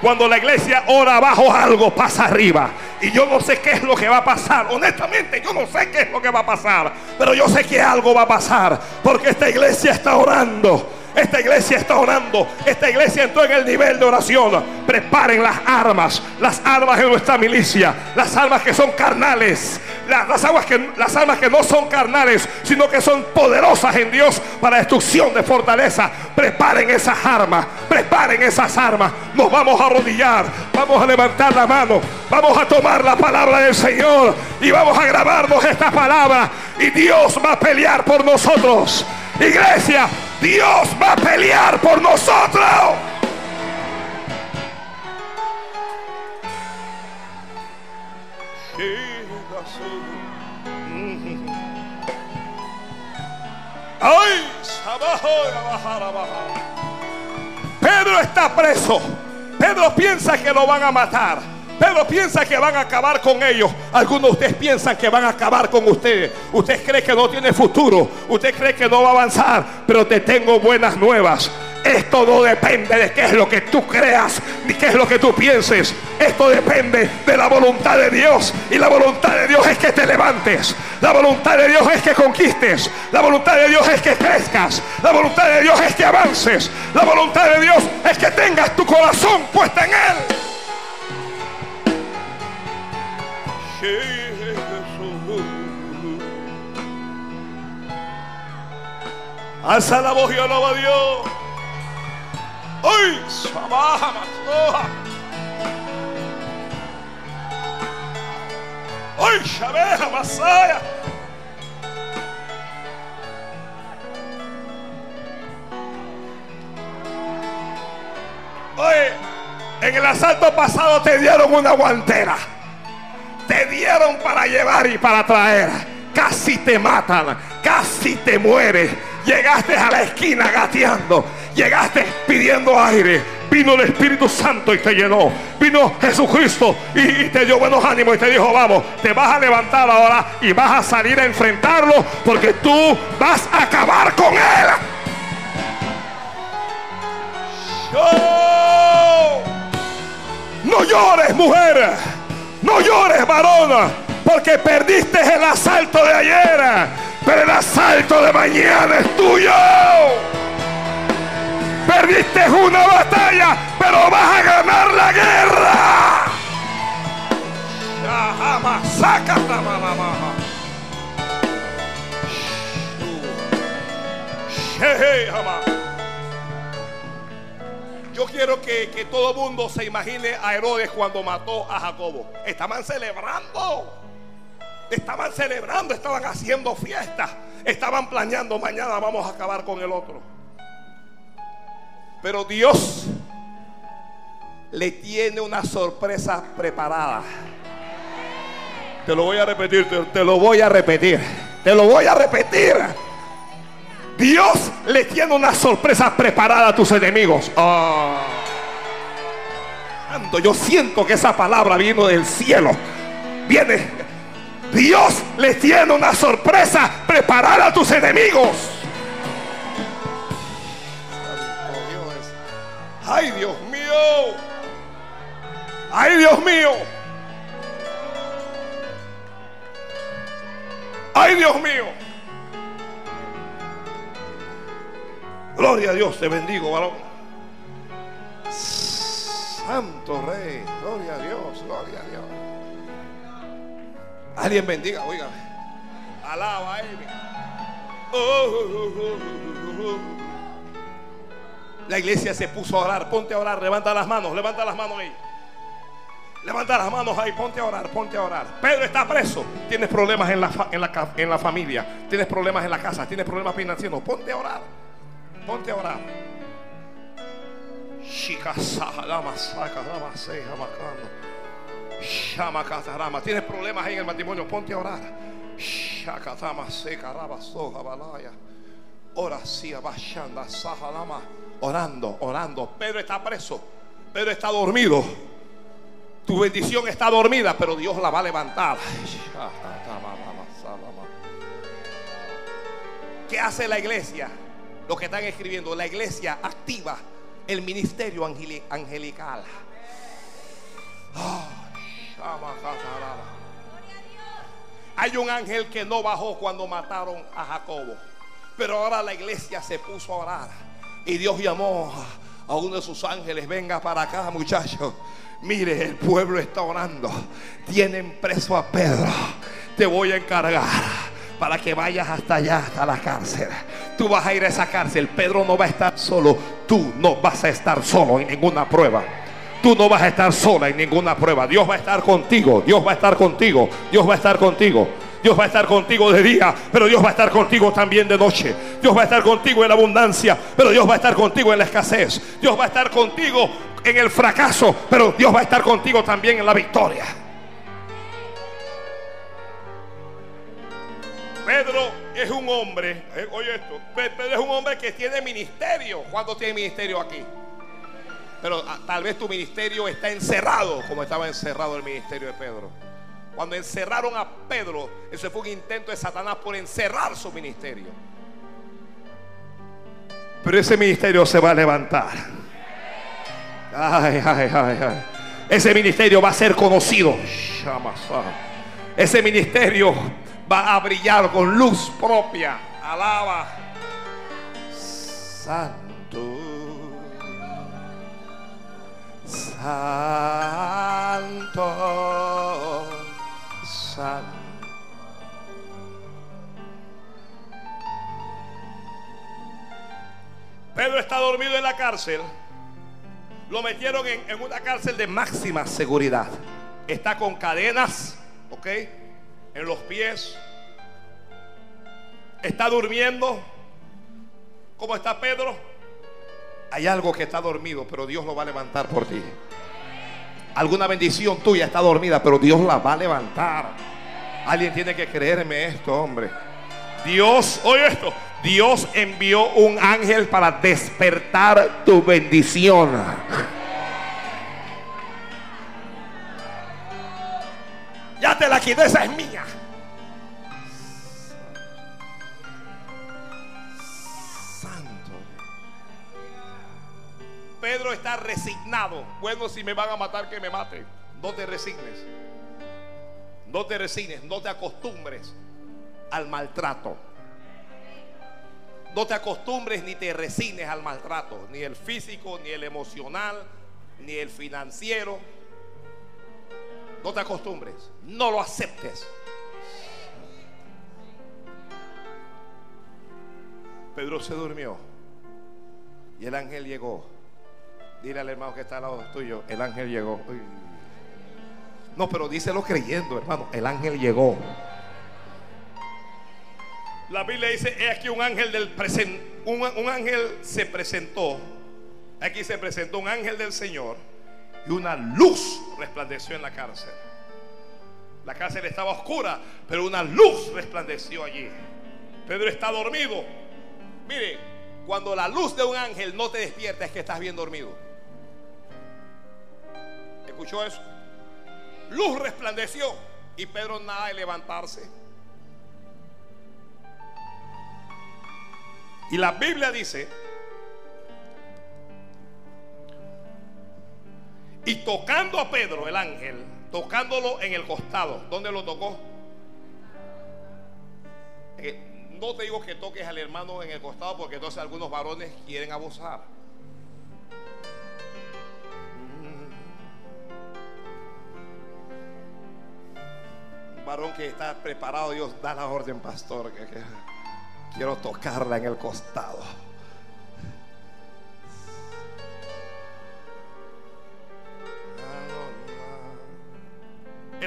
Cuando la iglesia ora abajo, algo pasa arriba. Y yo no sé qué es lo que va a pasar. Honestamente, yo no sé qué es lo que va a pasar. Pero yo sé que algo va a pasar. Porque esta iglesia está orando. Esta iglesia está orando. Esta iglesia entró en el nivel de oración. Preparen las armas. Las armas de nuestra milicia. Las armas que son carnales. Las, armas que, las armas que no son carnales. Sino que son poderosas en Dios para destrucción de fortaleza. Preparen esas armas. Preparen esas armas. Nos vamos a arrodillar. Vamos a levantar la mano. Vamos a tomar la palabra del Señor. Y vamos a grabarnos esta palabra. Y Dios va a pelear por nosotros. Iglesia, Dios va a pelear por nosotros. Ay, Pedro está preso. Pedro piensa que lo van a matar. Pedro piensa que van a acabar con ellos. Algunos de ustedes piensan que van a acabar con ustedes. Usted cree que no tiene futuro. Usted cree que no va a avanzar. Pero te tengo buenas nuevas. Esto no depende de qué es lo que tú creas ni qué es lo que tú pienses. Esto depende de la voluntad de Dios. Y la voluntad de Dios es que te levantes. La voluntad de Dios es que conquistes. La voluntad de Dios es que crezcas. La voluntad de Dios es que avances. La voluntad de Dios es que tengas tu corazón puesta en Él. Alza la voz y alaba a Dios. ¡Ay! ¡Ay! ¡Shabeja, Masaya! Oye, en el asalto pasado te dieron una guantera te dieron para llevar y para traer. Casi te matan, casi te mueres. Llegaste a la esquina gateando, llegaste pidiendo aire. Vino el Espíritu Santo y te llenó. Vino Jesucristo y, te dio buenos ánimos y te dijo, vamos, te vas a levantar ahora y vas a salir a enfrentarlo porque tú vas a acabar con él. No llores, mujer. No llores, varona, porque perdiste el asalto de ayer, pero el asalto de mañana es tuyo. Perdiste una batalla, pero vas a ganar la guerra. Yo quiero que, que todo mundo se imagine a Herodes cuando mató a Jacobo. Estaban celebrando. Estaban celebrando, estaban haciendo fiestas. Estaban planeando, mañana vamos a acabar con el otro. Pero Dios le tiene una sorpresa preparada. Te lo voy a repetir, te, te, lo voy a repetir. Te lo voy a repetir. Dios le tiene una sorpresa preparada a tus enemigos. Oh. Yo siento que esa palabra vino del cielo. Viene. Dios le tiene una sorpresa preparada a tus enemigos. Ay, Dios mío. Ay, Dios mío. Ay, Dios mío. Gloria a Dios, te bendigo, varón. Santo Rey, gloria a Dios, gloria a Dios. Alguien bendiga, oiga. Alaba a Él. La iglesia se puso a orar. Ponte a orar. Levanta las manos. Levanta las manos ahí. Levanta las manos ahí. Ponte a orar. Ponte a orar. Pedro está preso. Tienes problemas en la, en la, en la familia. Tienes problemas en la casa. Tienes problemas financieros. Ponte a orar. Ponte a orar. Tienes problemas en el matrimonio. Ponte a orar. Ora Orando, orando. Pedro está preso. Pedro está dormido. Tu bendición está dormida, pero Dios la va a levantar. ¿Qué hace la iglesia? Lo que están escribiendo, la iglesia activa el ministerio angelical. Hay un ángel que no bajó cuando mataron a Jacobo. Pero ahora la iglesia se puso a orar. Y Dios llamó a uno de sus ángeles. Venga para acá, muchachos. Mire, el pueblo está orando. Tienen preso a Pedro. Te voy a encargar para que vayas hasta allá, hasta la cárcel. Tú vas a ir a esa cárcel. Pedro no va a estar solo. Tú no vas a estar solo en ninguna prueba. Tú no vas a estar sola en ninguna prueba. Dios va a estar contigo. Dios va a estar contigo. Dios va a estar contigo. Dios va a estar contigo de día, pero Dios va a estar contigo también de noche. Dios va a estar contigo en la abundancia, pero Dios va a estar contigo en la escasez. Dios va a estar contigo en el fracaso, pero Dios va a estar contigo también en la victoria. Es un hombre, eh, oye esto, Pedro es un hombre que tiene ministerio. ¿Cuántos tiene ministerio aquí? Pero ah, tal vez tu ministerio está encerrado como estaba encerrado el ministerio de Pedro. Cuando encerraron a Pedro, ese fue un intento de Satanás por encerrar su ministerio. Pero ese ministerio se va a levantar. Ay, ay, ay, ay. Ese ministerio va a ser conocido. Ese ministerio va a brillar con luz propia. Alaba. Santo. Santo. Santo. Pedro está dormido en la cárcel. Lo metieron en, en, una cárcel de máxima seguridad. Está con cadenas, ¿ok? En los pies. Está durmiendo. ¿Cómo está Pedro? Hay algo que está dormido, pero Dios lo va a levantar por ti. Alguna bendición tuya está dormida, pero Dios la va a levantar. Alguien tiene que creerme esto, hombre. Dios, oye esto, Dios envió un ángel para despertar tu bendición. Ya te la quité, esa es mía. Santo. Pedro está resignado. Bueno, si me van a matar, que me maten. No te resignes. No te resignes, no te acostumbres al maltrato. No te acostumbres ni te resignes al maltrato, ni el físico, ni el emocional, ni el financiero. No te acostumbres, no lo aceptes. Pedro se durmió y el ángel llegó. Dile al hermano que está al lado tuyo, el ángel llegó. No, pero díselo creyendo, hermano, el ángel llegó. La Biblia dice, es aquí un ángel del un, un ángel se presentó. Aquí se presentó un ángel del Señor y una luz resplandeció en la cárcel. La cárcel estaba oscura, pero una luz resplandeció allí. Pedro está dormido. Mire, cuando la luz de un ángel no te despierta es que estás bien dormido. ¿Escuchó eso? Luz resplandeció y Pedro nada de levantarse. Y la Biblia dice, y tocando a Pedro, el ángel, tocándolo en el costado, ¿dónde lo tocó? no te digo que toques al hermano en el costado porque entonces algunos varones quieren abusar. Un varón que está preparado, Dios da la orden, pastor, quiero tocarla en el costado.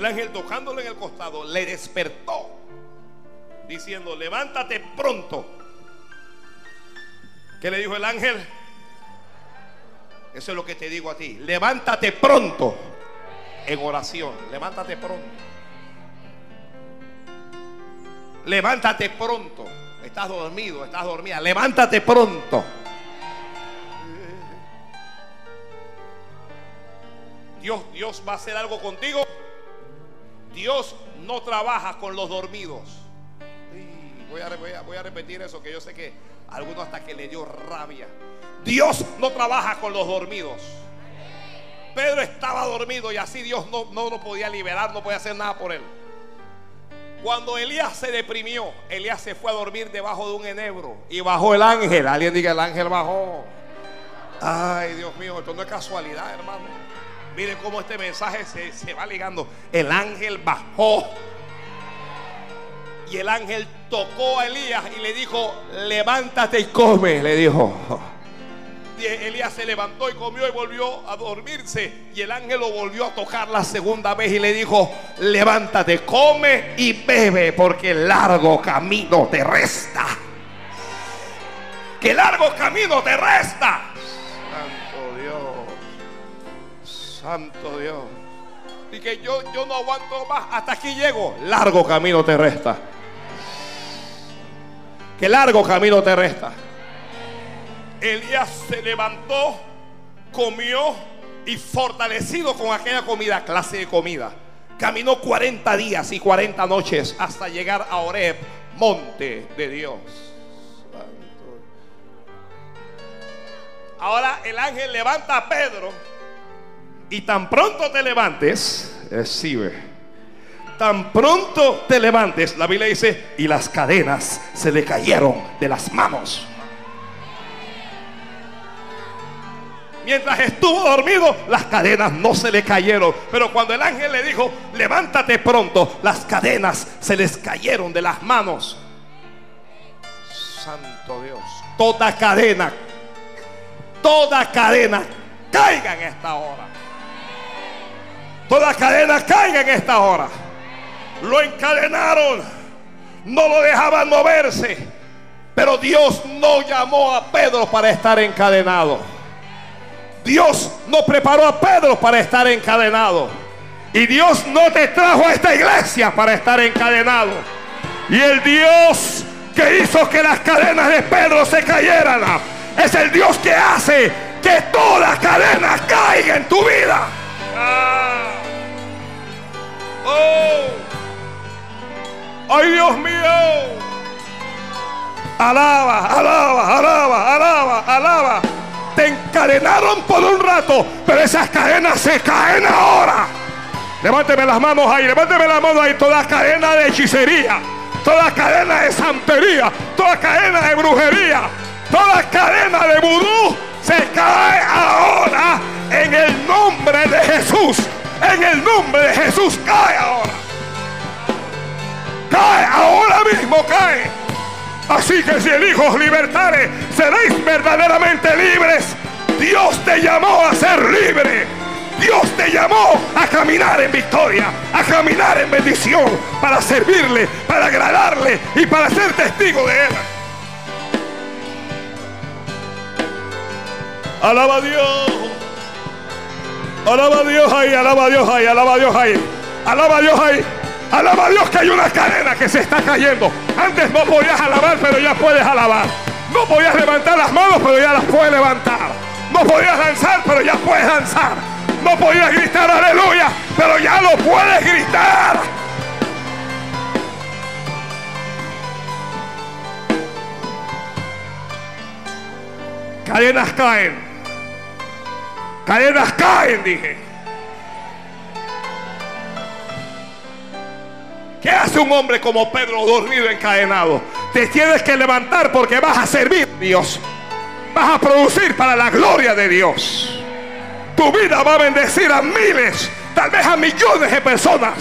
El ángel tocándole en el costado le despertó, diciendo, levántate pronto. ¿Qué le dijo el ángel? Eso es lo que te digo a ti. Levántate pronto en oración. Levántate pronto. Levántate pronto. Estás dormido, estás dormida. Levántate pronto. Dios, Dios va a hacer algo contigo. Dios no trabaja con los dormidos. Voy a, repetir eso que yo sé que a algunos hasta que le dio rabia. Dios no trabaja con los dormidos. Pedro estaba dormido y así Dios no, no lo podía liberar, no podía hacer nada por él. Cuando Elías se deprimió, Elías se fue a dormir debajo de un enebro y bajó el ángel. Alguien diga, el ángel bajó. Ay, Dios mío, esto no es casualidad, hermano. Miren cómo este mensaje se, se, va ligando. El ángel bajó. Y el ángel tocó a Elías y le dijo, levántate y come, le dijo. Elías se levantó y comió y volvió a dormirse. Y el ángel lo volvió a tocar la segunda vez y le dijo, levántate, come y bebe, porque largo camino te resta. Que largo camino te resta. Santo Dios. Y que yo, yo no aguanto más. Hasta aquí llego. Largo camino te resta. Que largo camino te resta. Elías se levantó, comió y fortalecido con aquella comida, clase de comida. Caminó 40 días y 40 noches hasta llegar a Oreb, monte de Dios. Ahora el ángel levanta a Pedro y tan pronto te levantes, recibe. Tan pronto te levantes, la Biblia dice, y las cadenas se le cayeron de las manos. Mientras estuvo dormido, las cadenas no se le cayeron. Pero cuando el ángel le dijo, levántate pronto, las cadenas se les cayeron de las manos. Santo Dios. Toda cadena, toda cadena caiga en esta hora. Toda cadena caiga en esta hora. Lo encadenaron. No lo dejaban moverse. Pero Dios no llamó a Pedro para estar encadenado. Dios no preparó a Pedro para estar encadenado. Y Dios no te trajo a esta iglesia para estar encadenado. Y el Dios que hizo que las cadenas de Pedro se cayeran es el Dios que hace que todas las cadenas caigan en tu vida. Ah. Oh. Ay Dios mío. Alaba, alaba, alaba, alaba, alaba te encadenaron por un rato, pero esas cadenas se caen ahora. Levánteme las manos ahí, levánteme las manos ahí. Toda cadena de hechicería, toda cadena de santería, toda cadena de brujería, toda cadena de vudú se cae ahora en el nombre de Jesús. En el nombre de Jesús cae ahora. Cae ahora mismo, cae. Así que si el Hijo os libertare, seréis verdaderamente libres. Dios te llamó a ser libre. Dios te llamó a caminar en victoria, a caminar en bendición, para servirle, para agradarle y para ser testigo de Él. Alaba a Dios. Alaba a Dios ahí, alaba a Dios ahí, alaba a Dios ahí. Alaba a Dios ahí. Alaba a Dios que hay una cadena que se está cayendo. Antes no podías alabar, pero ya puedes alabar. No podías levantar las manos, pero ya las puedes levantar. No podías danzar, pero ya puedes danzar. No podías gritar aleluya, pero ya lo puedes gritar. Cadenas caen. Cadenas caen, dije. ¿Qué hace un hombre como Pedro dormido encadenado? Te tienes que levantar porque vas a servir a Dios. Vas a producir para la gloria de Dios. Tu vida va a bendecir a miles, tal vez a millones de personas.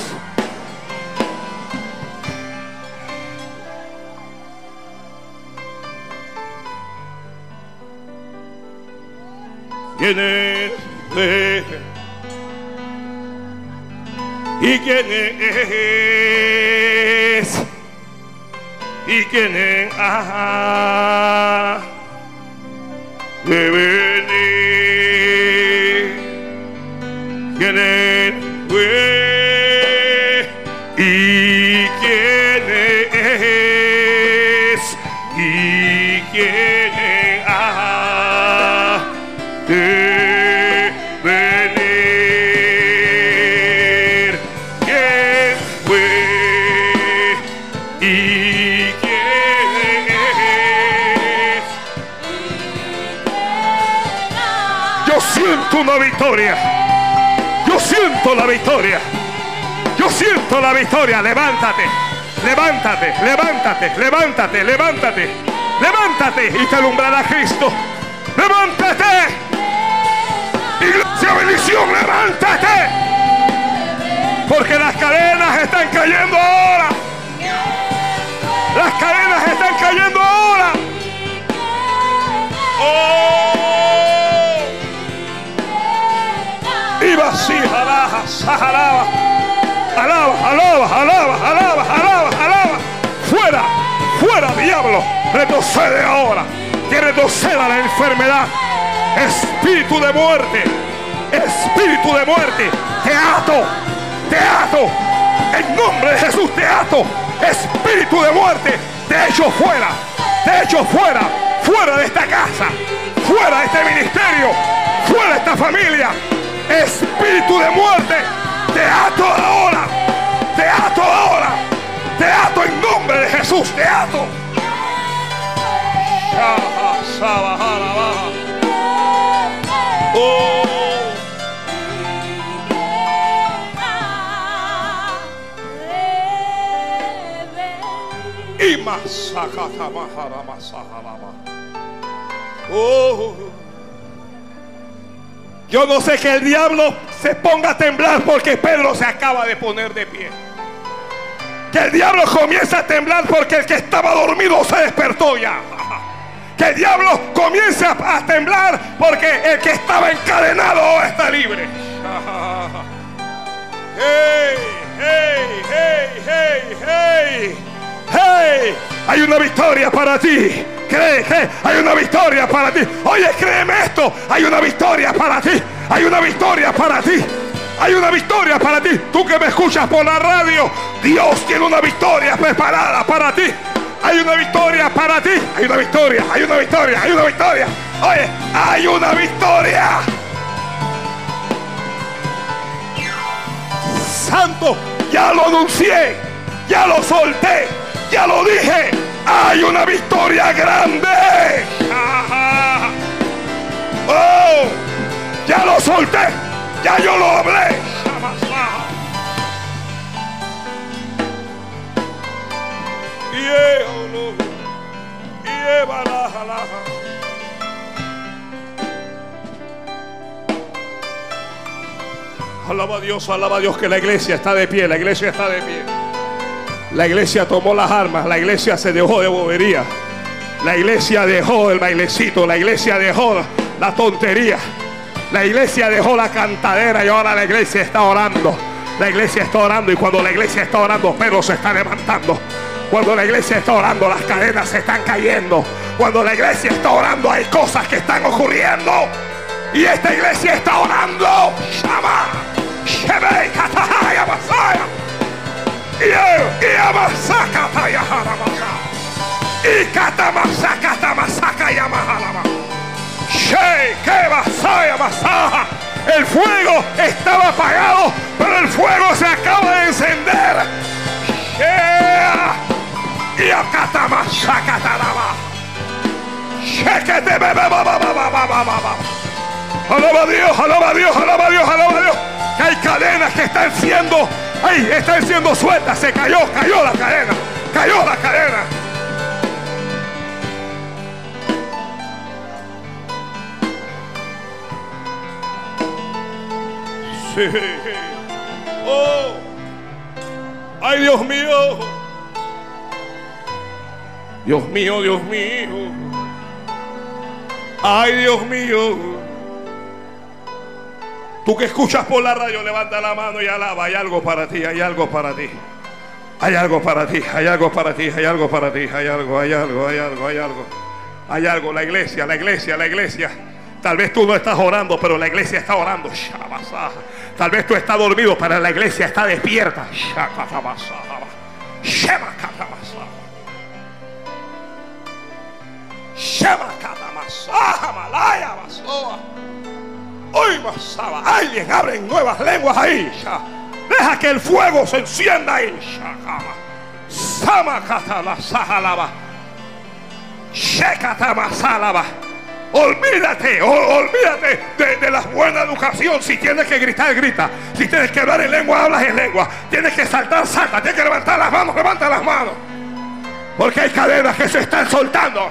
gene me igenes igenen aha lewene genen we una victoria. Yo siento la victoria. Yo siento la victoria. Levántate. Levántate, levántate, levántate, levántate. Levántate y te alumbrará Cristo. Levántate. Iglesia bendición, levántate. Porque las cadenas están cayendo ahora. Las cadenas están cayendo ahora. Oh. Alaba, alaba, alaba, alaba, alaba, alaba, alaba, alaba. Fuera, fuera, diablo. Retrocede ahora. Que retroceda la enfermedad. Espíritu de muerte. Espíritu de muerte. Te ato. Te ato. En nombre de Jesús te ato. Espíritu de muerte. Te echo fuera. Te echo fuera. Fuera de esta casa. Fuera de este ministerio. Fuera de esta familia. Espíritu de muerte. Te ato ahora. Te ato ahora. Te ato en nombre de Jesús. Te ato. Oh. Oh. Yo no sé que el diablo se ponga a temblar porque Pedro se acaba de poner de pie. Que el diablo comience a temblar porque el que estaba dormido se despertó ya. Que el diablo comience a, temblar porque el que estaba encadenado está libre. [LAUGHS] Hey, hey, hey, hey, hey. Hey, hay una victoria para ti. Cree, cree, hay una victoria para ti. Oye, créeme esto, hay una victoria para ti. Hay una victoria para ti. Hay una victoria para ti. Tú que me escuchas por la radio, Dios tiene una victoria preparada para ti. Hay una victoria para ti. Hay una victoria, hay una victoria, hay una victoria. Oye, hay una victoria. Santo, ya lo anuncié, ya lo solté, ya lo dije. Hay una victoria grande. Oh, ya lo solté, ya yo lo hablé. Alaba a Dios, alaba a Dios que la iglesia está de pie, la iglesia está de pie. La iglesia tomó las armas, la iglesia se dejó de bobería. La iglesia dejó el bailecito, la iglesia dejó la tontería. La iglesia dejó la cantadera y ahora la iglesia está orando. La iglesia está orando y cuando la iglesia está orando, Pedro se está levantando. Cuando la iglesia está orando, las cadenas se están cayendo. Cuando la iglesia está orando, hay cosas que están ocurriendo. Y esta iglesia está orando. El fuego estaba apagado, pero el fuego se acaba de encender. Alaba a Dios, alaba a Dios, alaba a Dios, alaba a Dios. Que hay cadenas que están siendo, Ahí están siendo sueltas. Se cayó, cayó la cadena. Cayó la cadena. Sí. Oh. Ay, Dios mío. Dios mío, Dios mío. Ay, Dios mío. Tú que escuchas por la radio, levanta la mano y alaba. Hay algo para ti, hay algo para ti. Hay algo para ti, hay algo para ti, hay algo para ti, hay algo, hay algo, hay algo, hay algo. Hay algo, la iglesia, la iglesia, la iglesia. Tal vez tú no estás orando, pero la iglesia está orando. Tal vez tú estás dormido, pero la iglesia está despierta. Hoy basaba. Alguien abre nuevas lenguas ahí. Deja que el fuego se encienda ahí. Sama katala sahalaba. Shekatama salaba. Olvídate, olvídate de, de, la buena educación. Si tienes que gritar, grita. Si tienes que hablar en lengua, hablas en lengua. Tienes que saltar, salta. Tienes que levantar las manos, levanta las manos. Porque hay cadenas que se están soltando.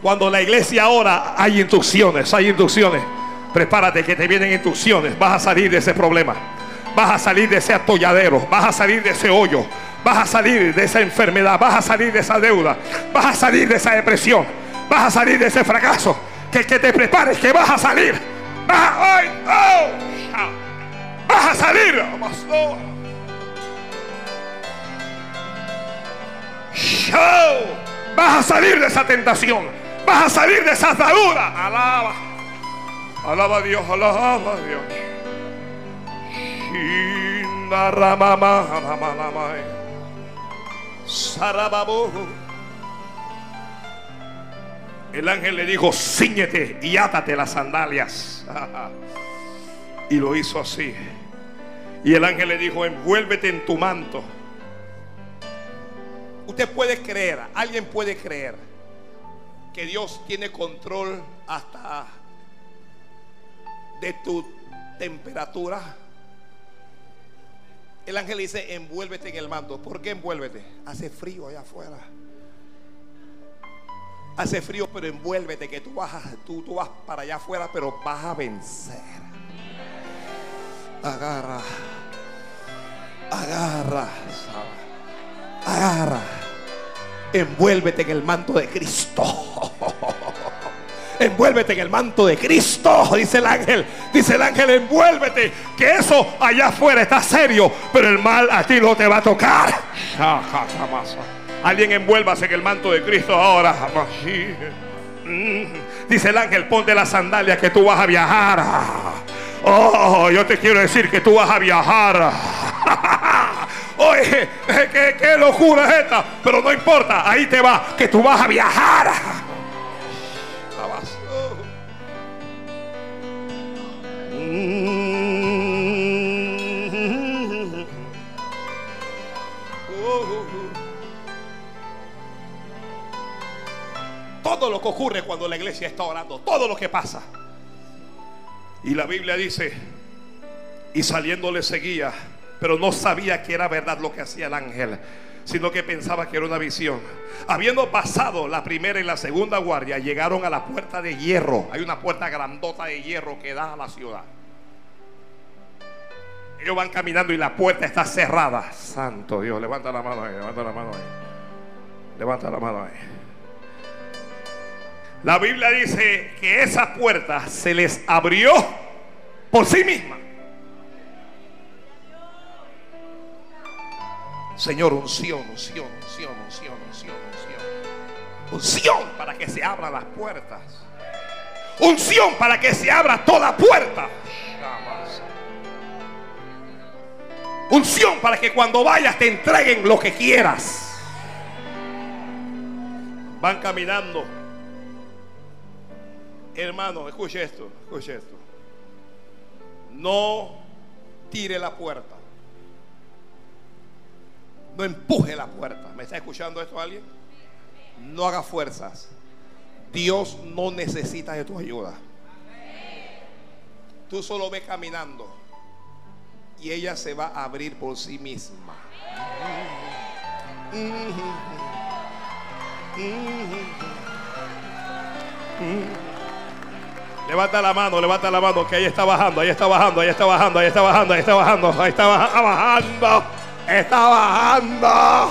Cuando la iglesia ora, hay instrucciones, hay instrucciones. Prepárate que te vienen instrucciones. Vas a salir de ese problema. Vas a salir de ese atolladero. Vas a salir de ese hoyo. Vas a salir de esa enfermedad. Vas a salir de esa deuda. Vas a salir de esa depresión. Vas a salir de ese fracaso. Que, que te prepares, que vas a salir. Oh, vas a salir. Vas a salir de esa tentación. Vas a salir de esa atadura. Alaba. Alaba a Dios, alaba a Dios. El ángel le dijo, ciñete y átate las sandalias. [LAUGHS] Y lo hizo así. Y el ángel le dijo, envuélvete en tu manto. Usted puede creer, alguien puede creer que Dios tiene control hasta de tu temperatura. El ángel dice, envuélvete en el manto. ¿Por qué envuélvete? Hace frío allá afuera. Hace frío, pero envuélvete, que tú vas, tú, tú vas para allá afuera, pero vas a vencer. Agarra, agarra, agarra. Envuélvete en el manto de Cristo. Envuélvete en el manto de Cristo, dice el ángel. Dice el ángel, envuélvete. Que eso allá afuera está serio, pero el mal a ti no te va a tocar. Alguien envuélvase en el manto de Cristo ahora. Dice el ángel, ponte la sandalia que tú vas a viajar. Oh, yo te quiero decir que tú vas a viajar. [LAUGHS] Oye, ¿qué, qué locura es esta. Pero no importa, ahí te va, que tú vas a viajar. Todo lo que ocurre cuando la iglesia está orando, todo lo que pasa. Y la Biblia dice, y saliendo le seguía, pero no sabía que era verdad lo que hacía el ángel sino que pensaba que era una visión. Habiendo pasado la primera y la segunda guardia, llegaron a la puerta de hierro. Hay una puerta grandota de hierro que da a la ciudad. Ellos van caminando y la puerta está cerrada. Santo Dios, levanta la mano ahí, levanta la mano ahí. Levanta la mano ahí. La Biblia dice que esa puerta se les abrió por sí misma. Señor, unción, unción, unción, unción, unción, unción. Unción para que se abran las puertas. Unción para que se abra toda puerta. Unción para que cuando vayas te entreguen lo que quieras. Van caminando. Hermano, escuche esto, escuche esto. No tire la puerta. No empuje la puerta. ¿Me está escuchando esto alguien? No haga fuerzas. Dios no necesita de tu ayuda. Tú solo ve caminando y ella se va a abrir por sí misma. Levanta la mano, levanta la mano, que ahí está bajando, ahí está bajando, ahí está bajando, ahí está bajando, ahí está bajando, ahí está bajando, está bajando,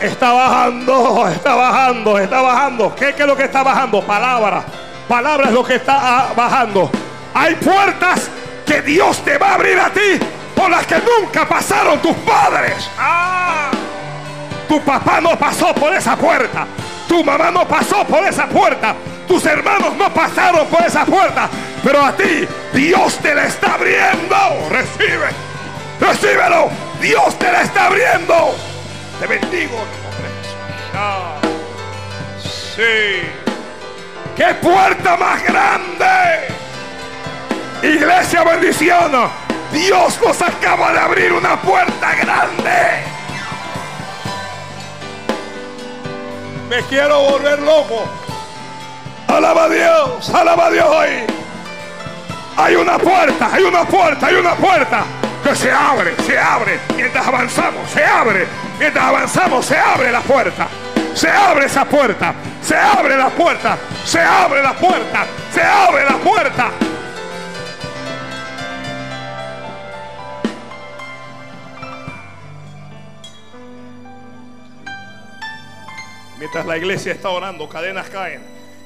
está bajando, está bajando, está bajando. ¿Qué, es lo que está bajando? Palabra, palabra es lo que está bajando. Hay puertas que Dios te va a abrir a ti por las que nunca pasaron tus padres. Ah. Tu papá no pasó por esa puerta. Tu mamá no pasó por esa puerta. Tus hermanos no pasaron por esa puerta. Pero a ti Dios te la está abriendo. Recibe. Recíbelo. Dios te la está abriendo. Te bendigo. Sí. ¿Qué puerta más grande? Iglesia bendición. Dios nos acaba de abrir una puerta grande. Me quiero volver loco. Alaba a Dios, alaba a Dios hoy. Hay una puerta, hay una puerta, hay una puerta que se abre, se abre. Mientras avanzamos, se abre. Mientras avanzamos, se abre la puerta. Se abre esa puerta. Se abre la puerta. Se abre la puerta. Se abre la puerta. Mientras la iglesia está orando, cadenas caen.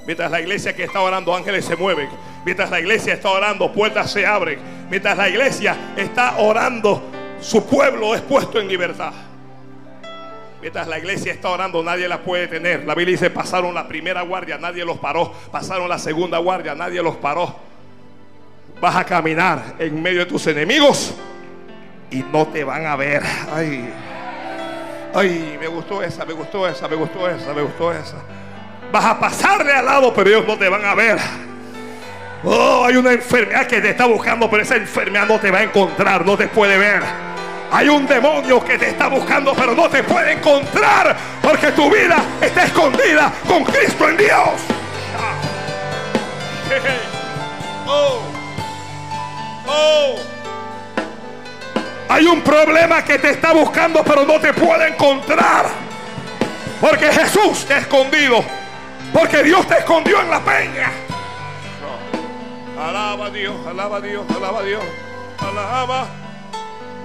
Mientras la iglesia que está orando, ángeles se mueven. Mientras la iglesia está orando, puertas se abren. Mientras la iglesia está orando, su pueblo es puesto en libertad. Mientras la iglesia está orando, nadie la puede tener. La Biblia dice, pasaron la primera guardia, nadie los paró. Pasaron la segunda guardia, nadie los paró. Vas a caminar en medio de tus enemigos y no te van a ver. Ay. Ay, me gustó esa, me gustó esa, me gustó esa, me gustó esa. Vas a pasarle al lado, pero ellos no te van a ver. Oh, hay una enfermedad que te está buscando, pero esa enfermedad no te va a encontrar, no te puede ver. Hay un demonio que te está buscando, pero no te puede encontrar, porque tu vida está escondida con Cristo en Dios. [LAUGHS] Oh, oh. Hay un problema que te está buscando, pero no te puede encontrar. Porque Jesús te ha escondido. Porque Dios te escondió en la peña. Alaba a Dios, alaba a Dios, alaba a Dios. Alaba,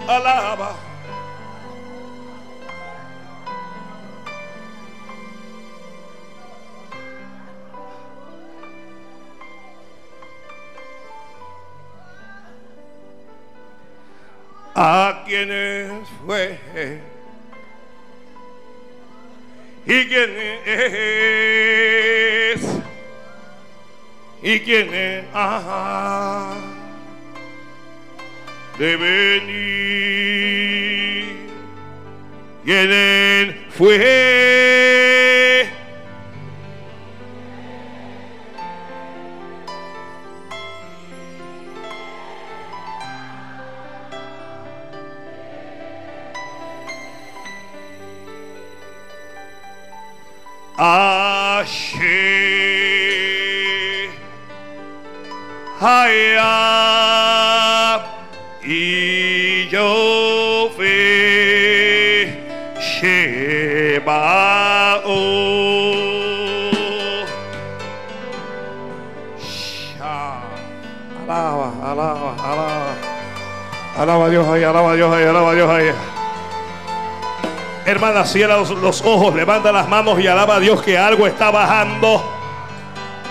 alaba. A quienes fue y quién es y quién es ah, de venir quién fue Ashe Haya y yo fe Sheba Alaba, alaba, alaba. Alaba a Dios ahí, alaba a Dios ahí, alaba a Dios ahí. Hermana, cierra los, ojos, levanta las manos y alaba a Dios que algo está bajando.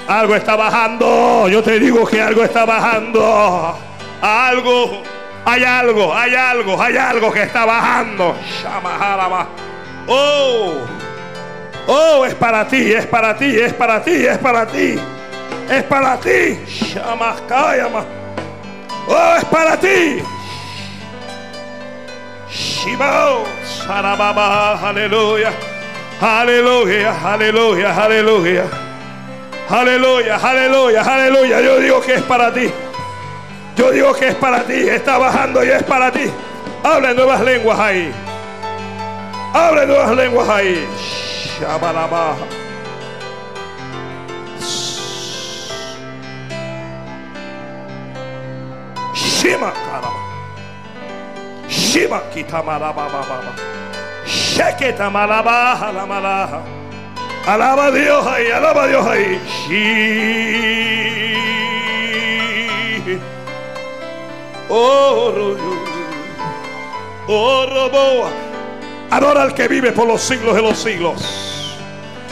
Algo está bajando. Yo te digo que algo está bajando. Algo, hay algo, hay algo, hay algo que está bajando. Oh, Oh, es para ti, es para ti, es para ti, es para ti. Es para ti. Oh, es para ti. Sarababa, aleluya. Aleluya, aleluya, aleluya. Aleluya, aleluya, aleluya. Yo digo que es para ti. Yo digo que es para ti. Está bajando y es para ti. Habla nuevas lenguas ahí. Habla nuevas lenguas ahí. Shabalaba. Shima caramba. Shima kitamalaba baba. Sheketa malaba la malaja. Alaba a Dios ahí, alaba a Dios ahí. Shi. Oh, rollo. Oh. Adora al que vive por los siglos de los siglos.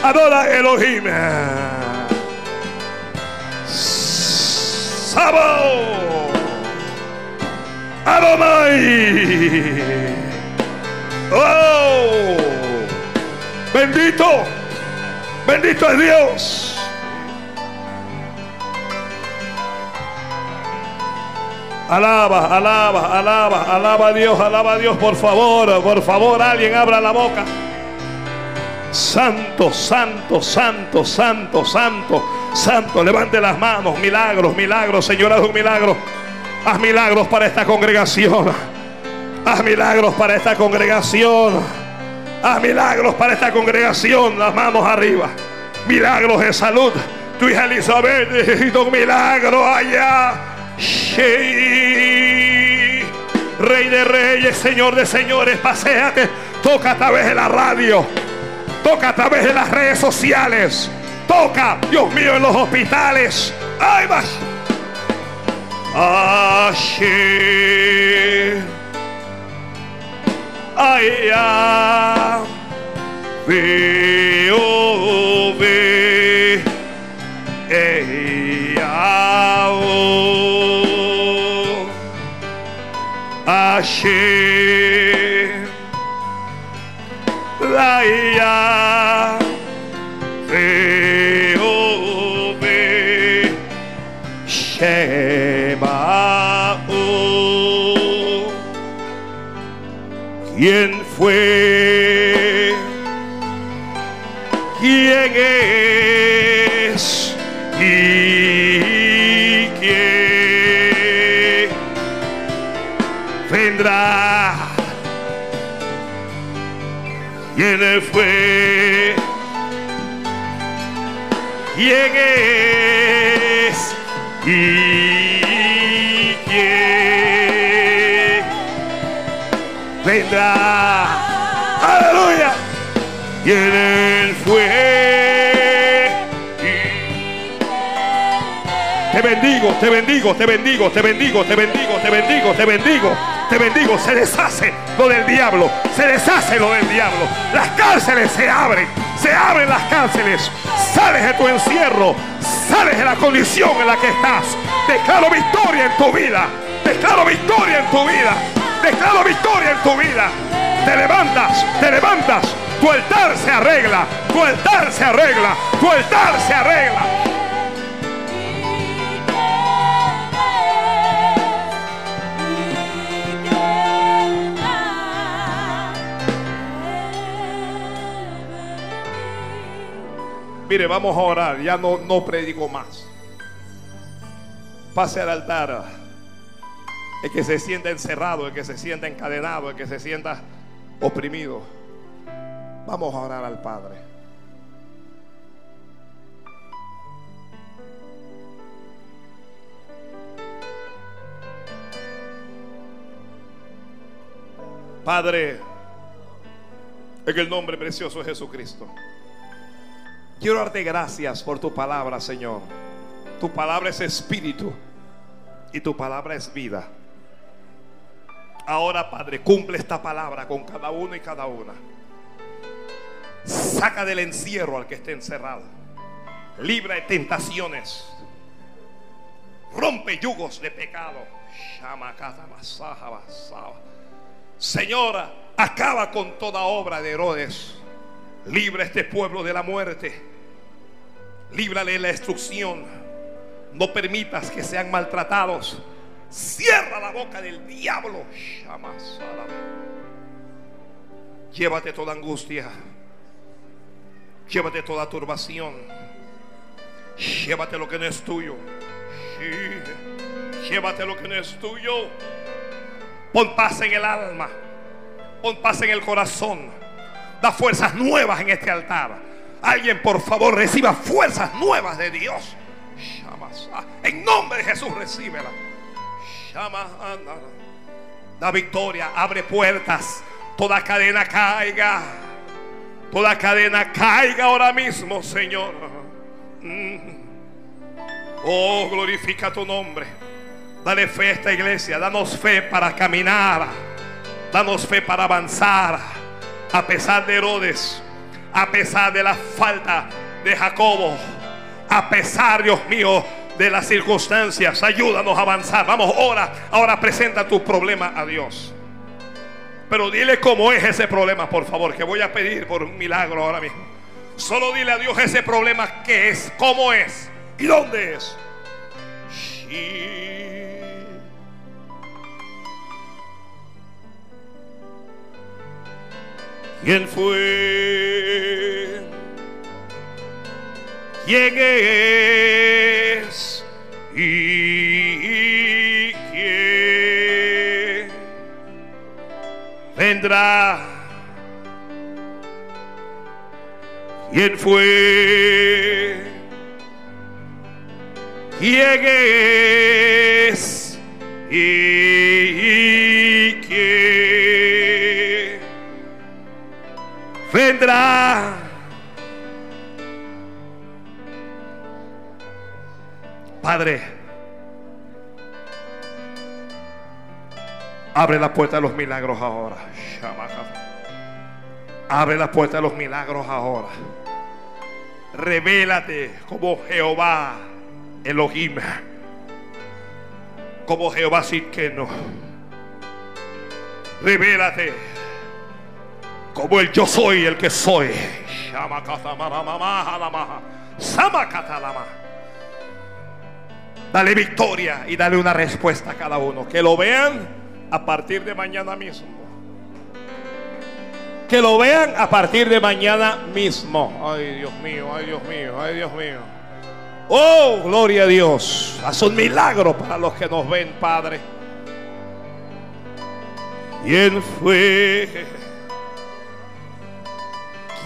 Adora Elohim. Sabo. Adonai. Oh. Bendito. Bendito es Dios. Alaba, alaba, alaba, alaba a Dios, alaba a Dios, por favor, por favor, alguien abra la boca. Santo, santo, santo, santo, santo, santo. Levante las manos, milagros, milagros, Señor, haz un milagro. Haz milagros para esta congregación. Haz milagros para esta congregación. Haz milagros para esta congregación. Las manos arriba. Milagros de salud. Tu hija Elizabeth necesita un milagro allá. Sí. Rey de reyes, Señor de señores, paséate. Toca a través de la radio. Toca a través de las redes sociales. Toca, Dios mío, en los hospitales. ¡Ay, vas! Así. Allá. Veo, ve. Ella. oh. Así. Allá. Veo, ¿Quién fue? ¿Quién es? ¿Y quién vendrá? ¿Quién fue? ¿Quién es? ¿Y Aleluya. ¿Quién fue? Te bendigo, te bendigo, te bendigo, te bendigo, te bendigo, te bendigo, te bendigo, te bendigo. Se deshace lo del diablo, se deshace lo del diablo. Las cárceles se abren, se abren las cárceles. Sales de tu encierro, sales de la condición en la que estás. Declaro victoria en tu vida, declaro victoria en tu vida, declaro victoria en tu vida. Te levantas, te levantas. Tu altar se arregla, tu altar se arregla, tu altar se arregla. Mire, vamos a orar. Ya no, no predico más. Pase al altar. El que se sienta encerrado, el que se sienta encadenado, el que se sienta oprimido. Vamos a orar al Padre. Padre, en el nombre precioso de Jesucristo. Quiero darte gracias por tu palabra, Señor. Tu palabra es espíritu y tu palabra es vida. Ahora, Padre, cumple esta palabra con cada uno y cada una. Saca del encierro al que esté encerrado. Libra de tentaciones. Rompe yugos de pecado. Señora, acaba con toda obra de Herodes. Libra este pueblo de la muerte. Líbrale la destrucción. No permitas que sean maltratados. Cierra la boca del diablo. Llévate toda angustia. Llévate toda turbación. Llévate lo que no es tuyo. Llévate lo que no es tuyo. Pon paz en el alma. Pon paz en el corazón. Da fuerzas nuevas en este altar. Alguien, por favor, reciba fuerzas nuevas de Dios. En nombre de Jesús, recíbela. Da victoria, abre puertas. Toda cadena caiga. Toda cadena caiga ahora mismo, Señor. Mm. Oh, glorifica tu nombre. Dale fe a esta iglesia. Danos fe para caminar. Danos fe para avanzar. A pesar de Herodes. A pesar de la falta de Jacobo. A pesar, Dios mío, de las circunstancias. Ayúdanos a avanzar. Vamos, ahora. Ahora presenta tu problema a Dios. Pero dile cómo es ese problema, por favor, que voy a pedir por un milagro ahora mismo. Solo dile a Dios ese problema que es, cómo es y dónde es. ¿Quién fue? ¿Quién es? ¿Y quién vendrá? ¿Quién fue? ¿Quién es? ¿Y quién vendrá? Padre, abre la puerta de los milagros ahora. Abre la puerta de los milagros ahora. Revélate como Jehová Elohim. Como Jehová no Revélate como el yo soy el que soy. Dale victoria y dale una respuesta a cada uno. Que lo vean a partir de mañana mismo. Que lo vean a partir de mañana mismo. Ay, Dios mío, ay, Dios mío, ay, Dios mío. Oh, gloria a Dios. Haz un milagro para los que nos ven, Padre. ¿Quién fue?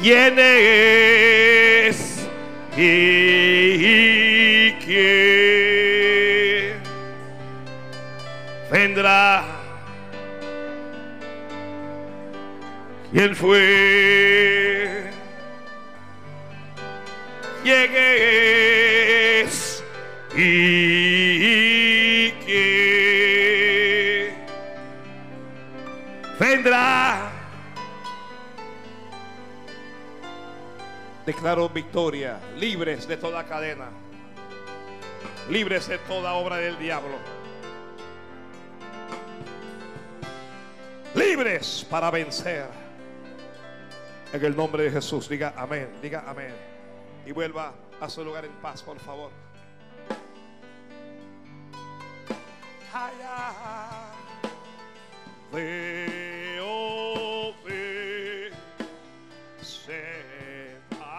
¿Quién es? ¿Y quién vendrá? ¿Quién fue? ¿Quién es? ¿Y quién vendrá? Declaro victoria, libres de toda cadena, libres de toda obra del diablo. Libres para vencer. En el nombre de Jesús, diga amén, diga amén. Y vuelva a su lugar en paz, por favor. Veo, ve, sentado.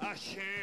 Hashem.